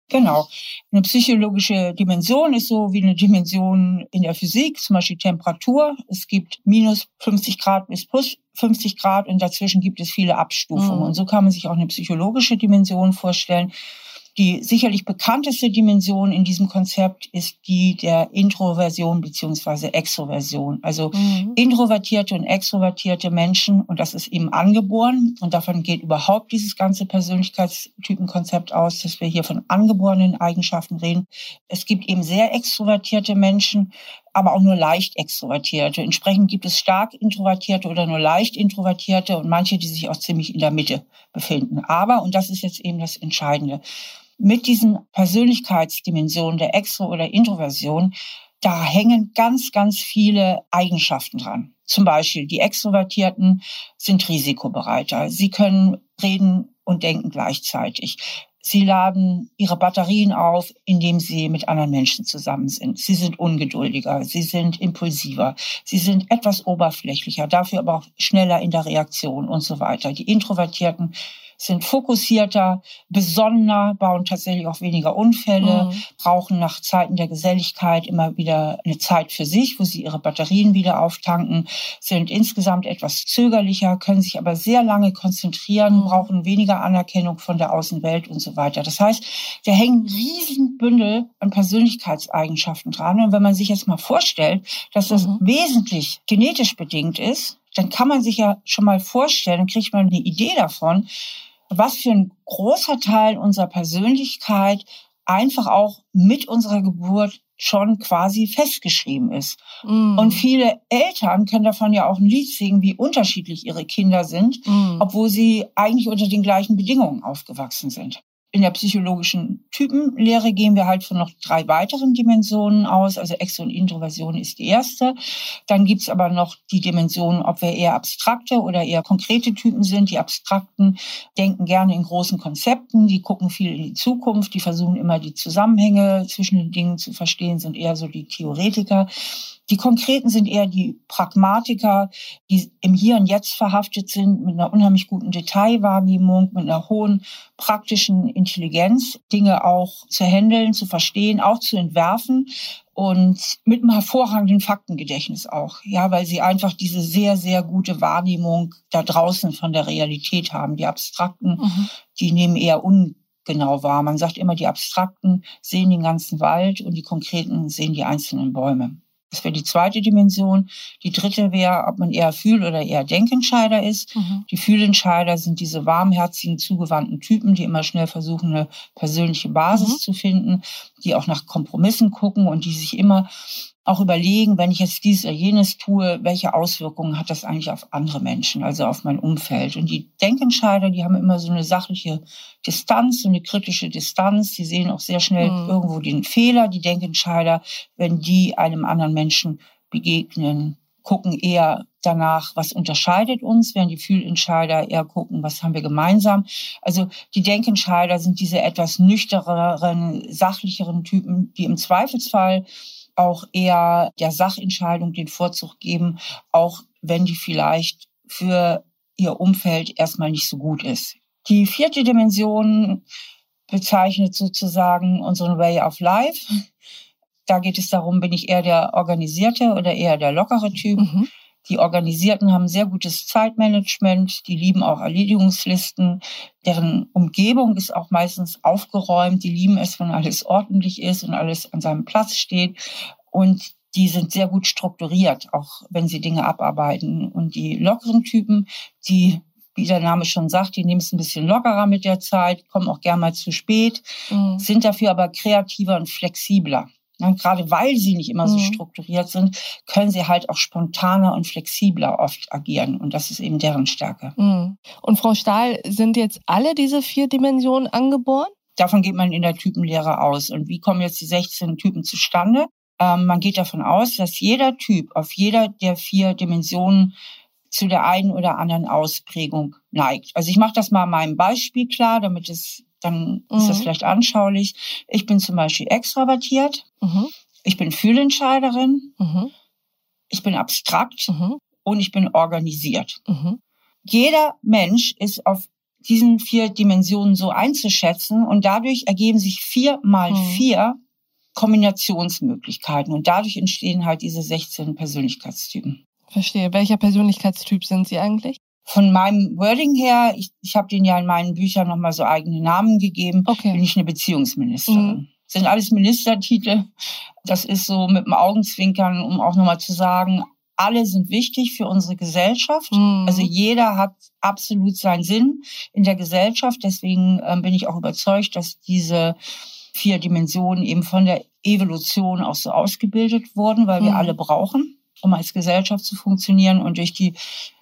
Genau. Eine psychologische Dimension ist so wie eine Dimension in der Physik, zum Beispiel Temperatur. Es gibt minus 50 Grad bis plus 50 Grad und dazwischen gibt es viele Abstufungen. Mhm. Und so kann man sich auch eine psychologische Dimension vorstellen. Die sicherlich bekannteste Dimension in diesem Konzept ist die der Introversion beziehungsweise Extroversion. Also mhm. introvertierte und extrovertierte Menschen, und das ist eben angeboren, und davon geht überhaupt dieses ganze Persönlichkeitstypenkonzept aus, dass wir hier von angeborenen Eigenschaften reden. Es gibt eben sehr extrovertierte Menschen, aber auch nur leicht extrovertierte. Entsprechend gibt es stark introvertierte oder nur leicht introvertierte und manche, die sich auch ziemlich in der Mitte befinden. Aber, und das ist jetzt eben das Entscheidende, mit diesen Persönlichkeitsdimensionen der Extro- oder Introversion, da hängen ganz, ganz viele Eigenschaften dran. Zum Beispiel die Extrovertierten sind risikobereiter. Sie können reden und denken gleichzeitig. Sie laden ihre Batterien auf, indem sie mit anderen Menschen zusammen sind. Sie sind ungeduldiger, sie sind impulsiver, sie sind etwas oberflächlicher, dafür aber auch schneller in der Reaktion und so weiter. Die Introvertierten sind fokussierter, besonnener, bauen tatsächlich auch weniger Unfälle, mhm. brauchen nach Zeiten der Geselligkeit immer wieder eine Zeit für sich, wo sie ihre Batterien wieder auftanken, sind insgesamt etwas zögerlicher, können sich aber sehr lange konzentrieren, mhm. brauchen weniger Anerkennung von der Außenwelt und so weiter. Das heißt, da hängen riesen Bündel an Persönlichkeitseigenschaften dran. Und wenn man sich jetzt mal vorstellt, dass das mhm. wesentlich genetisch bedingt ist, dann kann man sich ja schon mal vorstellen, dann kriegt man eine Idee davon, was für ein großer Teil unserer Persönlichkeit einfach auch mit unserer Geburt schon quasi festgeschrieben ist. Mm. Und viele Eltern können davon ja auch ein Lied singen, wie unterschiedlich ihre Kinder sind, mm. obwohl sie eigentlich unter den gleichen Bedingungen aufgewachsen sind. In der psychologischen Typenlehre gehen wir halt von noch drei weiteren Dimensionen aus. Also Exo- und Introversion ist die erste. Dann gibt's aber noch die Dimension, ob wir eher abstrakte oder eher konkrete Typen sind. Die Abstrakten denken gerne in großen Konzepten, die gucken viel in die Zukunft, die versuchen immer die Zusammenhänge zwischen den Dingen zu verstehen, sind eher so die Theoretiker. Die Konkreten sind eher die Pragmatiker, die im Hier und Jetzt verhaftet sind, mit einer unheimlich guten Detailwahrnehmung, mit einer hohen praktischen Intelligenz, Dinge auch zu handeln, zu verstehen, auch zu entwerfen und mit einem hervorragenden Faktengedächtnis auch. Ja, weil sie einfach diese sehr, sehr gute Wahrnehmung da draußen von der Realität haben. Die Abstrakten, mhm. die nehmen eher ungenau wahr. Man sagt immer, die Abstrakten sehen den ganzen Wald und die Konkreten sehen die einzelnen Bäume. Das wäre die zweite Dimension. Die dritte wäre, ob man eher Fühl- oder eher Denkentscheider ist. Mhm. Die Fühlentscheider sind diese warmherzigen, zugewandten Typen, die immer schnell versuchen, eine persönliche Basis mhm. zu finden, die auch nach Kompromissen gucken und die sich immer auch überlegen, wenn ich jetzt dies oder jenes tue, welche Auswirkungen hat das eigentlich auf andere Menschen, also auf mein Umfeld. Und die Denkentscheider, die haben immer so eine sachliche Distanz, so eine kritische Distanz. Die sehen auch sehr schnell mhm. irgendwo den Fehler. Die Denkentscheider, wenn die einem anderen Menschen begegnen, gucken eher danach, was unterscheidet uns, während die Fühlentscheider eher gucken, was haben wir gemeinsam. Also die Denkentscheider sind diese etwas nüchterneren, sachlicheren Typen, die im Zweifelsfall auch eher der Sachentscheidung den Vorzug geben, auch wenn die vielleicht für ihr Umfeld erstmal nicht so gut ist. Die vierte Dimension bezeichnet sozusagen unseren Way of Life. Da geht es darum, bin ich eher der organisierte oder eher der lockere Typ. Mhm. Die Organisierten haben sehr gutes Zeitmanagement, die lieben auch Erledigungslisten, deren Umgebung ist auch meistens aufgeräumt, die lieben es, wenn alles ordentlich ist und alles an seinem Platz steht und die sind sehr gut strukturiert, auch wenn sie Dinge abarbeiten. Und die lockeren Typen, die wie der Name schon sagt, die nehmen es ein bisschen lockerer mit der Zeit, kommen auch gern mal zu spät, mhm. sind dafür aber kreativer und flexibler. Und gerade weil sie nicht immer so mhm. strukturiert sind, können sie halt auch spontaner und flexibler oft agieren. Und das ist eben deren Stärke. Mhm. Und Frau Stahl, sind jetzt alle diese vier Dimensionen angeboren? Davon geht man in der Typenlehre aus. Und wie kommen jetzt die 16 Typen zustande? Ähm, man geht davon aus, dass jeder Typ auf jeder der vier Dimensionen zu der einen oder anderen Ausprägung neigt. Also ich mache das mal an meinem Beispiel klar, damit es dann mhm. ist das mhm. vielleicht anschaulich. Ich bin zum Beispiel extravertiert. Mhm. Ich bin Fühlentscheiderin. Mhm. Ich bin abstrakt. Mhm. Und ich bin organisiert. Mhm. Jeder Mensch ist auf diesen vier Dimensionen so einzuschätzen und dadurch ergeben sich vier mal vier Kombinationsmöglichkeiten und dadurch entstehen halt diese 16 Persönlichkeitstypen. Verstehe. Welcher Persönlichkeitstyp sind Sie eigentlich? Von meinem Wording her, ich, ich habe denen ja in meinen Büchern nochmal so eigene Namen gegeben, okay. bin ich eine Beziehungsministerin. Mhm. Sind alles Ministertitel. Das ist so mit dem Augenzwinkern, um auch nochmal zu sagen, alle sind wichtig für unsere Gesellschaft. Mhm. Also jeder hat absolut seinen Sinn in der Gesellschaft. Deswegen ähm, bin ich auch überzeugt, dass diese vier Dimensionen eben von der Evolution auch so ausgebildet wurden, weil wir mhm. alle brauchen, um als Gesellschaft zu funktionieren. Und durch die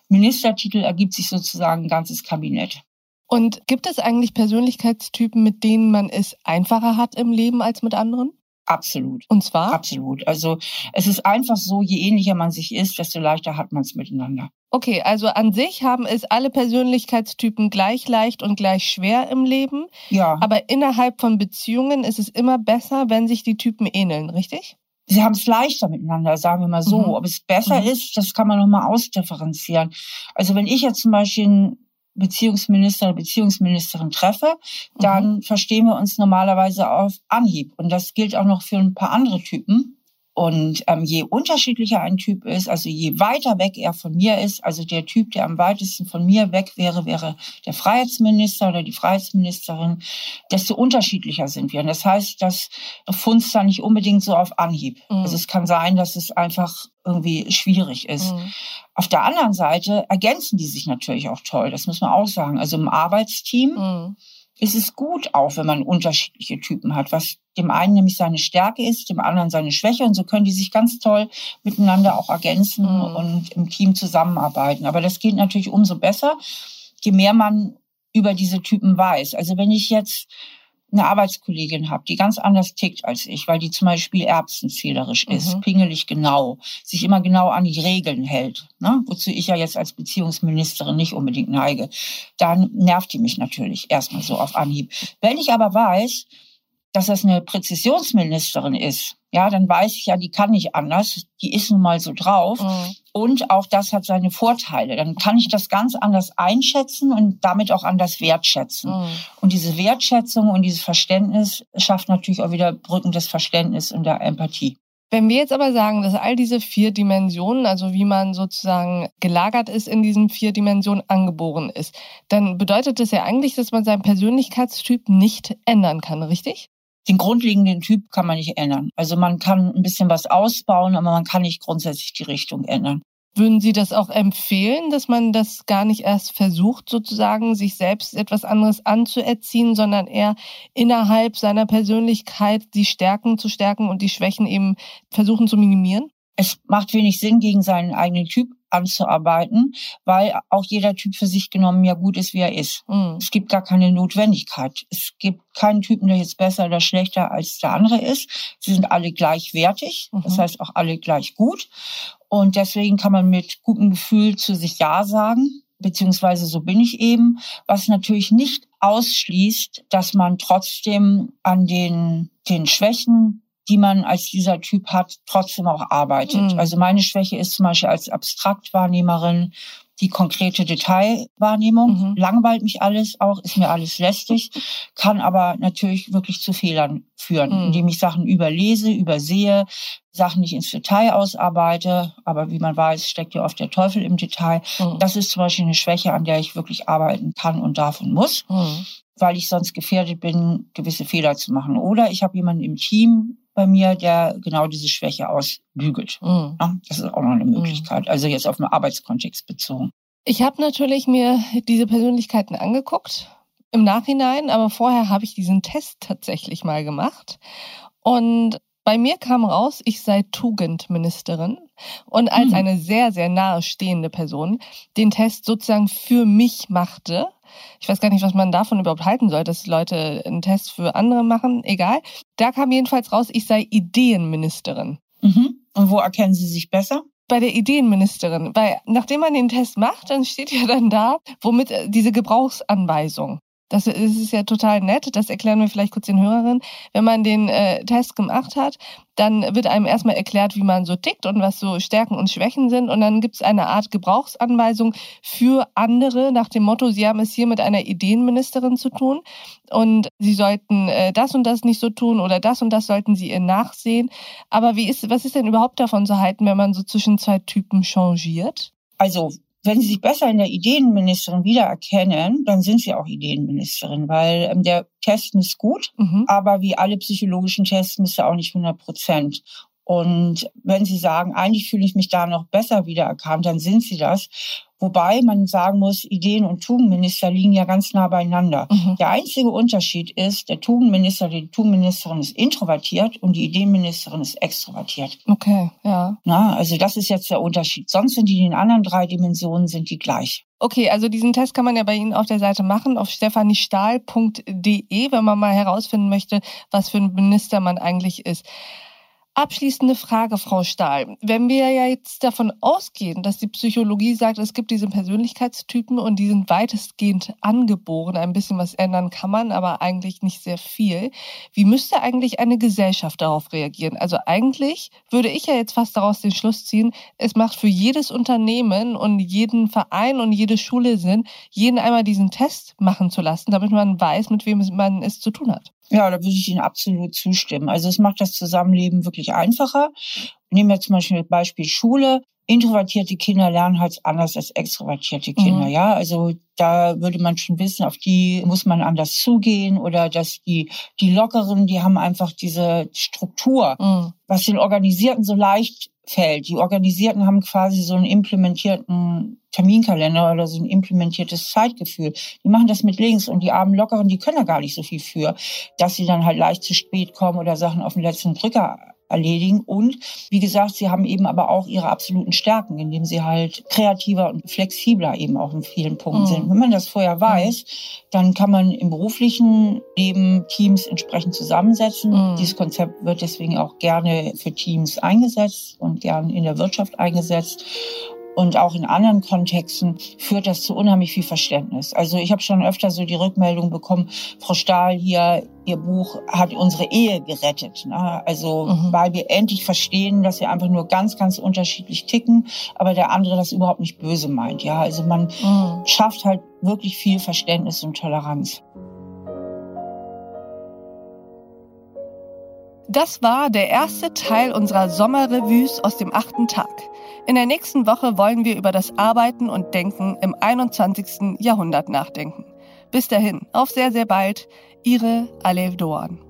Ministertitel ergibt sich sozusagen ein ganzes Kabinett. Und gibt es eigentlich Persönlichkeitstypen, mit denen man es einfacher hat im Leben als mit anderen? Absolut. Und zwar? Absolut. Also es ist einfach so, je ähnlicher man sich ist, desto leichter hat man es miteinander. Okay, also an sich haben es alle Persönlichkeitstypen gleich leicht und gleich schwer im Leben. Ja. Aber innerhalb von Beziehungen ist es immer besser, wenn sich die Typen ähneln, richtig? Sie haben es leichter miteinander, sagen wir mal so. Mhm. Ob es besser mhm. ist, das kann man nochmal ausdifferenzieren. Also wenn ich jetzt zum Beispiel einen Beziehungsminister oder Beziehungsministerin treffe, dann mhm. verstehen wir uns normalerweise auf Anhieb. Und das gilt auch noch für ein paar andere Typen. Und ähm, je unterschiedlicher ein Typ ist, also je weiter weg er von mir ist, also der Typ, der am weitesten von mir weg wäre, wäre der Freiheitsminister oder die Freiheitsministerin, desto unterschiedlicher sind wir. Und das heißt, das funzt dann nicht unbedingt so auf Anhieb. Mhm. Also es kann sein, dass es einfach irgendwie schwierig ist. Mhm. Auf der anderen Seite ergänzen die sich natürlich auch toll, das muss man auch sagen. Also im Arbeitsteam. Mhm ist es gut auch, wenn man unterschiedliche Typen hat, was dem einen nämlich seine Stärke ist, dem anderen seine Schwäche und so können die sich ganz toll miteinander auch ergänzen mhm. und im Team zusammenarbeiten. Aber das geht natürlich umso besser, je mehr man über diese Typen weiß. Also wenn ich jetzt eine Arbeitskollegin habe, die ganz anders tickt als ich, weil die zum Beispiel erbsenzählerisch ist, mhm. pingelig genau, sich immer genau an die Regeln hält, ne? wozu ich ja jetzt als Beziehungsministerin nicht unbedingt neige, dann nervt die mich natürlich erstmal so auf Anhieb. Wenn ich aber weiß, dass das eine Präzisionsministerin ist, ja, dann weiß ich ja, die kann nicht anders, die ist nun mal so drauf. Mhm. Und auch das hat seine Vorteile. Dann kann ich das ganz anders einschätzen und damit auch anders wertschätzen. Mhm. Und diese Wertschätzung und dieses Verständnis schafft natürlich auch wieder Brücken des Verständnisses und der Empathie. Wenn wir jetzt aber sagen, dass all diese vier Dimensionen, also wie man sozusagen gelagert ist in diesen vier Dimensionen, angeboren ist, dann bedeutet das ja eigentlich, dass man seinen Persönlichkeitstyp nicht ändern kann, richtig? den grundlegenden Typ kann man nicht ändern. Also man kann ein bisschen was ausbauen, aber man kann nicht grundsätzlich die Richtung ändern. Würden Sie das auch empfehlen, dass man das gar nicht erst versucht, sozusagen sich selbst etwas anderes anzuerziehen, sondern eher innerhalb seiner Persönlichkeit die Stärken zu stärken und die Schwächen eben versuchen zu minimieren? Es macht wenig Sinn, gegen seinen eigenen Typ anzuarbeiten, weil auch jeder Typ für sich genommen ja gut ist, wie er ist. Mhm. Es gibt gar keine Notwendigkeit. Es gibt keinen Typen, der jetzt besser oder schlechter als der andere ist. Sie sind alle gleichwertig, mhm. das heißt auch alle gleich gut. Und deswegen kann man mit gutem Gefühl zu sich Ja sagen, beziehungsweise so bin ich eben, was natürlich nicht ausschließt, dass man trotzdem an den, den Schwächen die man als dieser Typ hat, trotzdem auch arbeitet. Mhm. Also meine Schwäche ist zum Beispiel als Abstraktwahrnehmerin die konkrete Detailwahrnehmung. Mhm. Langweilt mich alles auch, ist mir alles lästig, kann aber natürlich wirklich zu Fehlern führen, mhm. indem ich Sachen überlese, übersehe, Sachen nicht ins Detail ausarbeite. Aber wie man weiß, steckt ja oft der Teufel im Detail. Mhm. Das ist zum Beispiel eine Schwäche, an der ich wirklich arbeiten kann und darf und muss. Mhm. weil ich sonst gefährdet bin, gewisse Fehler zu machen. Oder ich habe jemanden im Team, bei mir, der genau diese Schwäche ausbügelt. Mhm. Das ist auch noch eine mhm. Möglichkeit. Also jetzt auf den Arbeitskontext bezogen. Ich habe natürlich mir diese Persönlichkeiten angeguckt im Nachhinein, aber vorher habe ich diesen Test tatsächlich mal gemacht. Und bei mir kam raus, ich sei Tugendministerin und als mhm. eine sehr, sehr nahestehende Person den Test sozusagen für mich machte ich weiß gar nicht, was man davon überhaupt halten soll, dass Leute einen Test für andere machen. Egal. Da kam jedenfalls raus, ich sei Ideenministerin. Mhm. Und wo erkennen Sie sich besser? bei der Ideenministerin, weil nachdem man den Test macht, dann steht ja dann da, womit äh, diese Gebrauchsanweisung. Das ist ja total nett. Das erklären wir vielleicht kurz den Hörerinnen. Wenn man den äh, Test gemacht hat, dann wird einem erstmal erklärt, wie man so tickt und was so Stärken und Schwächen sind. Und dann gibt es eine Art Gebrauchsanweisung für andere nach dem Motto, Sie haben es hier mit einer Ideenministerin zu tun und Sie sollten äh, das und das nicht so tun oder das und das sollten Sie ihr nachsehen. Aber wie ist, was ist denn überhaupt davon zu halten, wenn man so zwischen zwei Typen changiert? Also wenn Sie sich besser in der Ideenministerin wiedererkennen, dann sind Sie auch Ideenministerin, weil ähm, der Test ist gut, mhm. aber wie alle psychologischen Tests ist er auch nicht 100 Prozent. Und wenn Sie sagen, eigentlich fühle ich mich da noch besser wiedererkannt, dann sind Sie das. Wobei man sagen muss, Ideen- und Tugendminister liegen ja ganz nah beieinander. Mhm. Der einzige Unterschied ist, der Tugendminister, die Tugendministerin ist introvertiert und die Ideenministerin ist extrovertiert. Okay, ja. Na, also das ist jetzt der Unterschied. Sonst sind die in den anderen drei Dimensionen sind die gleich. Okay, also diesen Test kann man ja bei Ihnen auf der Seite machen, auf stephaniestahl.de, wenn man mal herausfinden möchte, was für ein Minister man eigentlich ist. Abschließende Frage, Frau Stahl. Wenn wir ja jetzt davon ausgehen, dass die Psychologie sagt, es gibt diese Persönlichkeitstypen und die sind weitestgehend angeboren, ein bisschen was ändern kann man, aber eigentlich nicht sehr viel. Wie müsste eigentlich eine Gesellschaft darauf reagieren? Also eigentlich würde ich ja jetzt fast daraus den Schluss ziehen, es macht für jedes Unternehmen und jeden Verein und jede Schule Sinn, jeden einmal diesen Test machen zu lassen, damit man weiß, mit wem man es zu tun hat. Ja, da würde ich Ihnen absolut zustimmen. Also es macht das Zusammenleben wirklich einfacher. Nehmen wir zum Beispiel Beispiel Schule. Introvertierte Kinder lernen halt anders als extrovertierte Kinder, mhm. ja. Also da würde man schon wissen, auf die muss man anders zugehen oder dass die, die Lockeren, die haben einfach diese Struktur, mhm. was den Organisierten so leicht fällt. Die Organisierten haben quasi so einen implementierten Terminkalender oder so ein implementiertes Zeitgefühl. Die machen das mit links und die armen Lockeren, die können da gar nicht so viel für, dass sie dann halt leicht zu spät kommen oder Sachen auf den letzten Drücker erledigen. Und wie gesagt, sie haben eben aber auch ihre absoluten Stärken, indem sie halt kreativer und flexibler eben auch in vielen Punkten mhm. sind. Wenn man das vorher mhm. weiß, dann kann man im beruflichen Leben Teams entsprechend zusammensetzen. Mhm. Dieses Konzept wird deswegen auch gerne für Teams eingesetzt und gern in der Wirtschaft eingesetzt und auch in anderen Kontexten führt das zu unheimlich viel Verständnis. Also ich habe schon öfter so die Rückmeldung bekommen, Frau Stahl hier, Ihr Buch hat unsere Ehe gerettet. Ne? Also mhm. weil wir endlich verstehen, dass wir einfach nur ganz, ganz unterschiedlich ticken, aber der andere das überhaupt nicht böse meint. Ja, also man mhm. schafft halt wirklich viel Verständnis und Toleranz. Das war der erste Teil unserer Sommerrevues aus dem achten Tag. In der nächsten Woche wollen wir über das Arbeiten und Denken im 21. Jahrhundert nachdenken. Bis dahin, auf sehr, sehr bald, Ihre Alev Doan.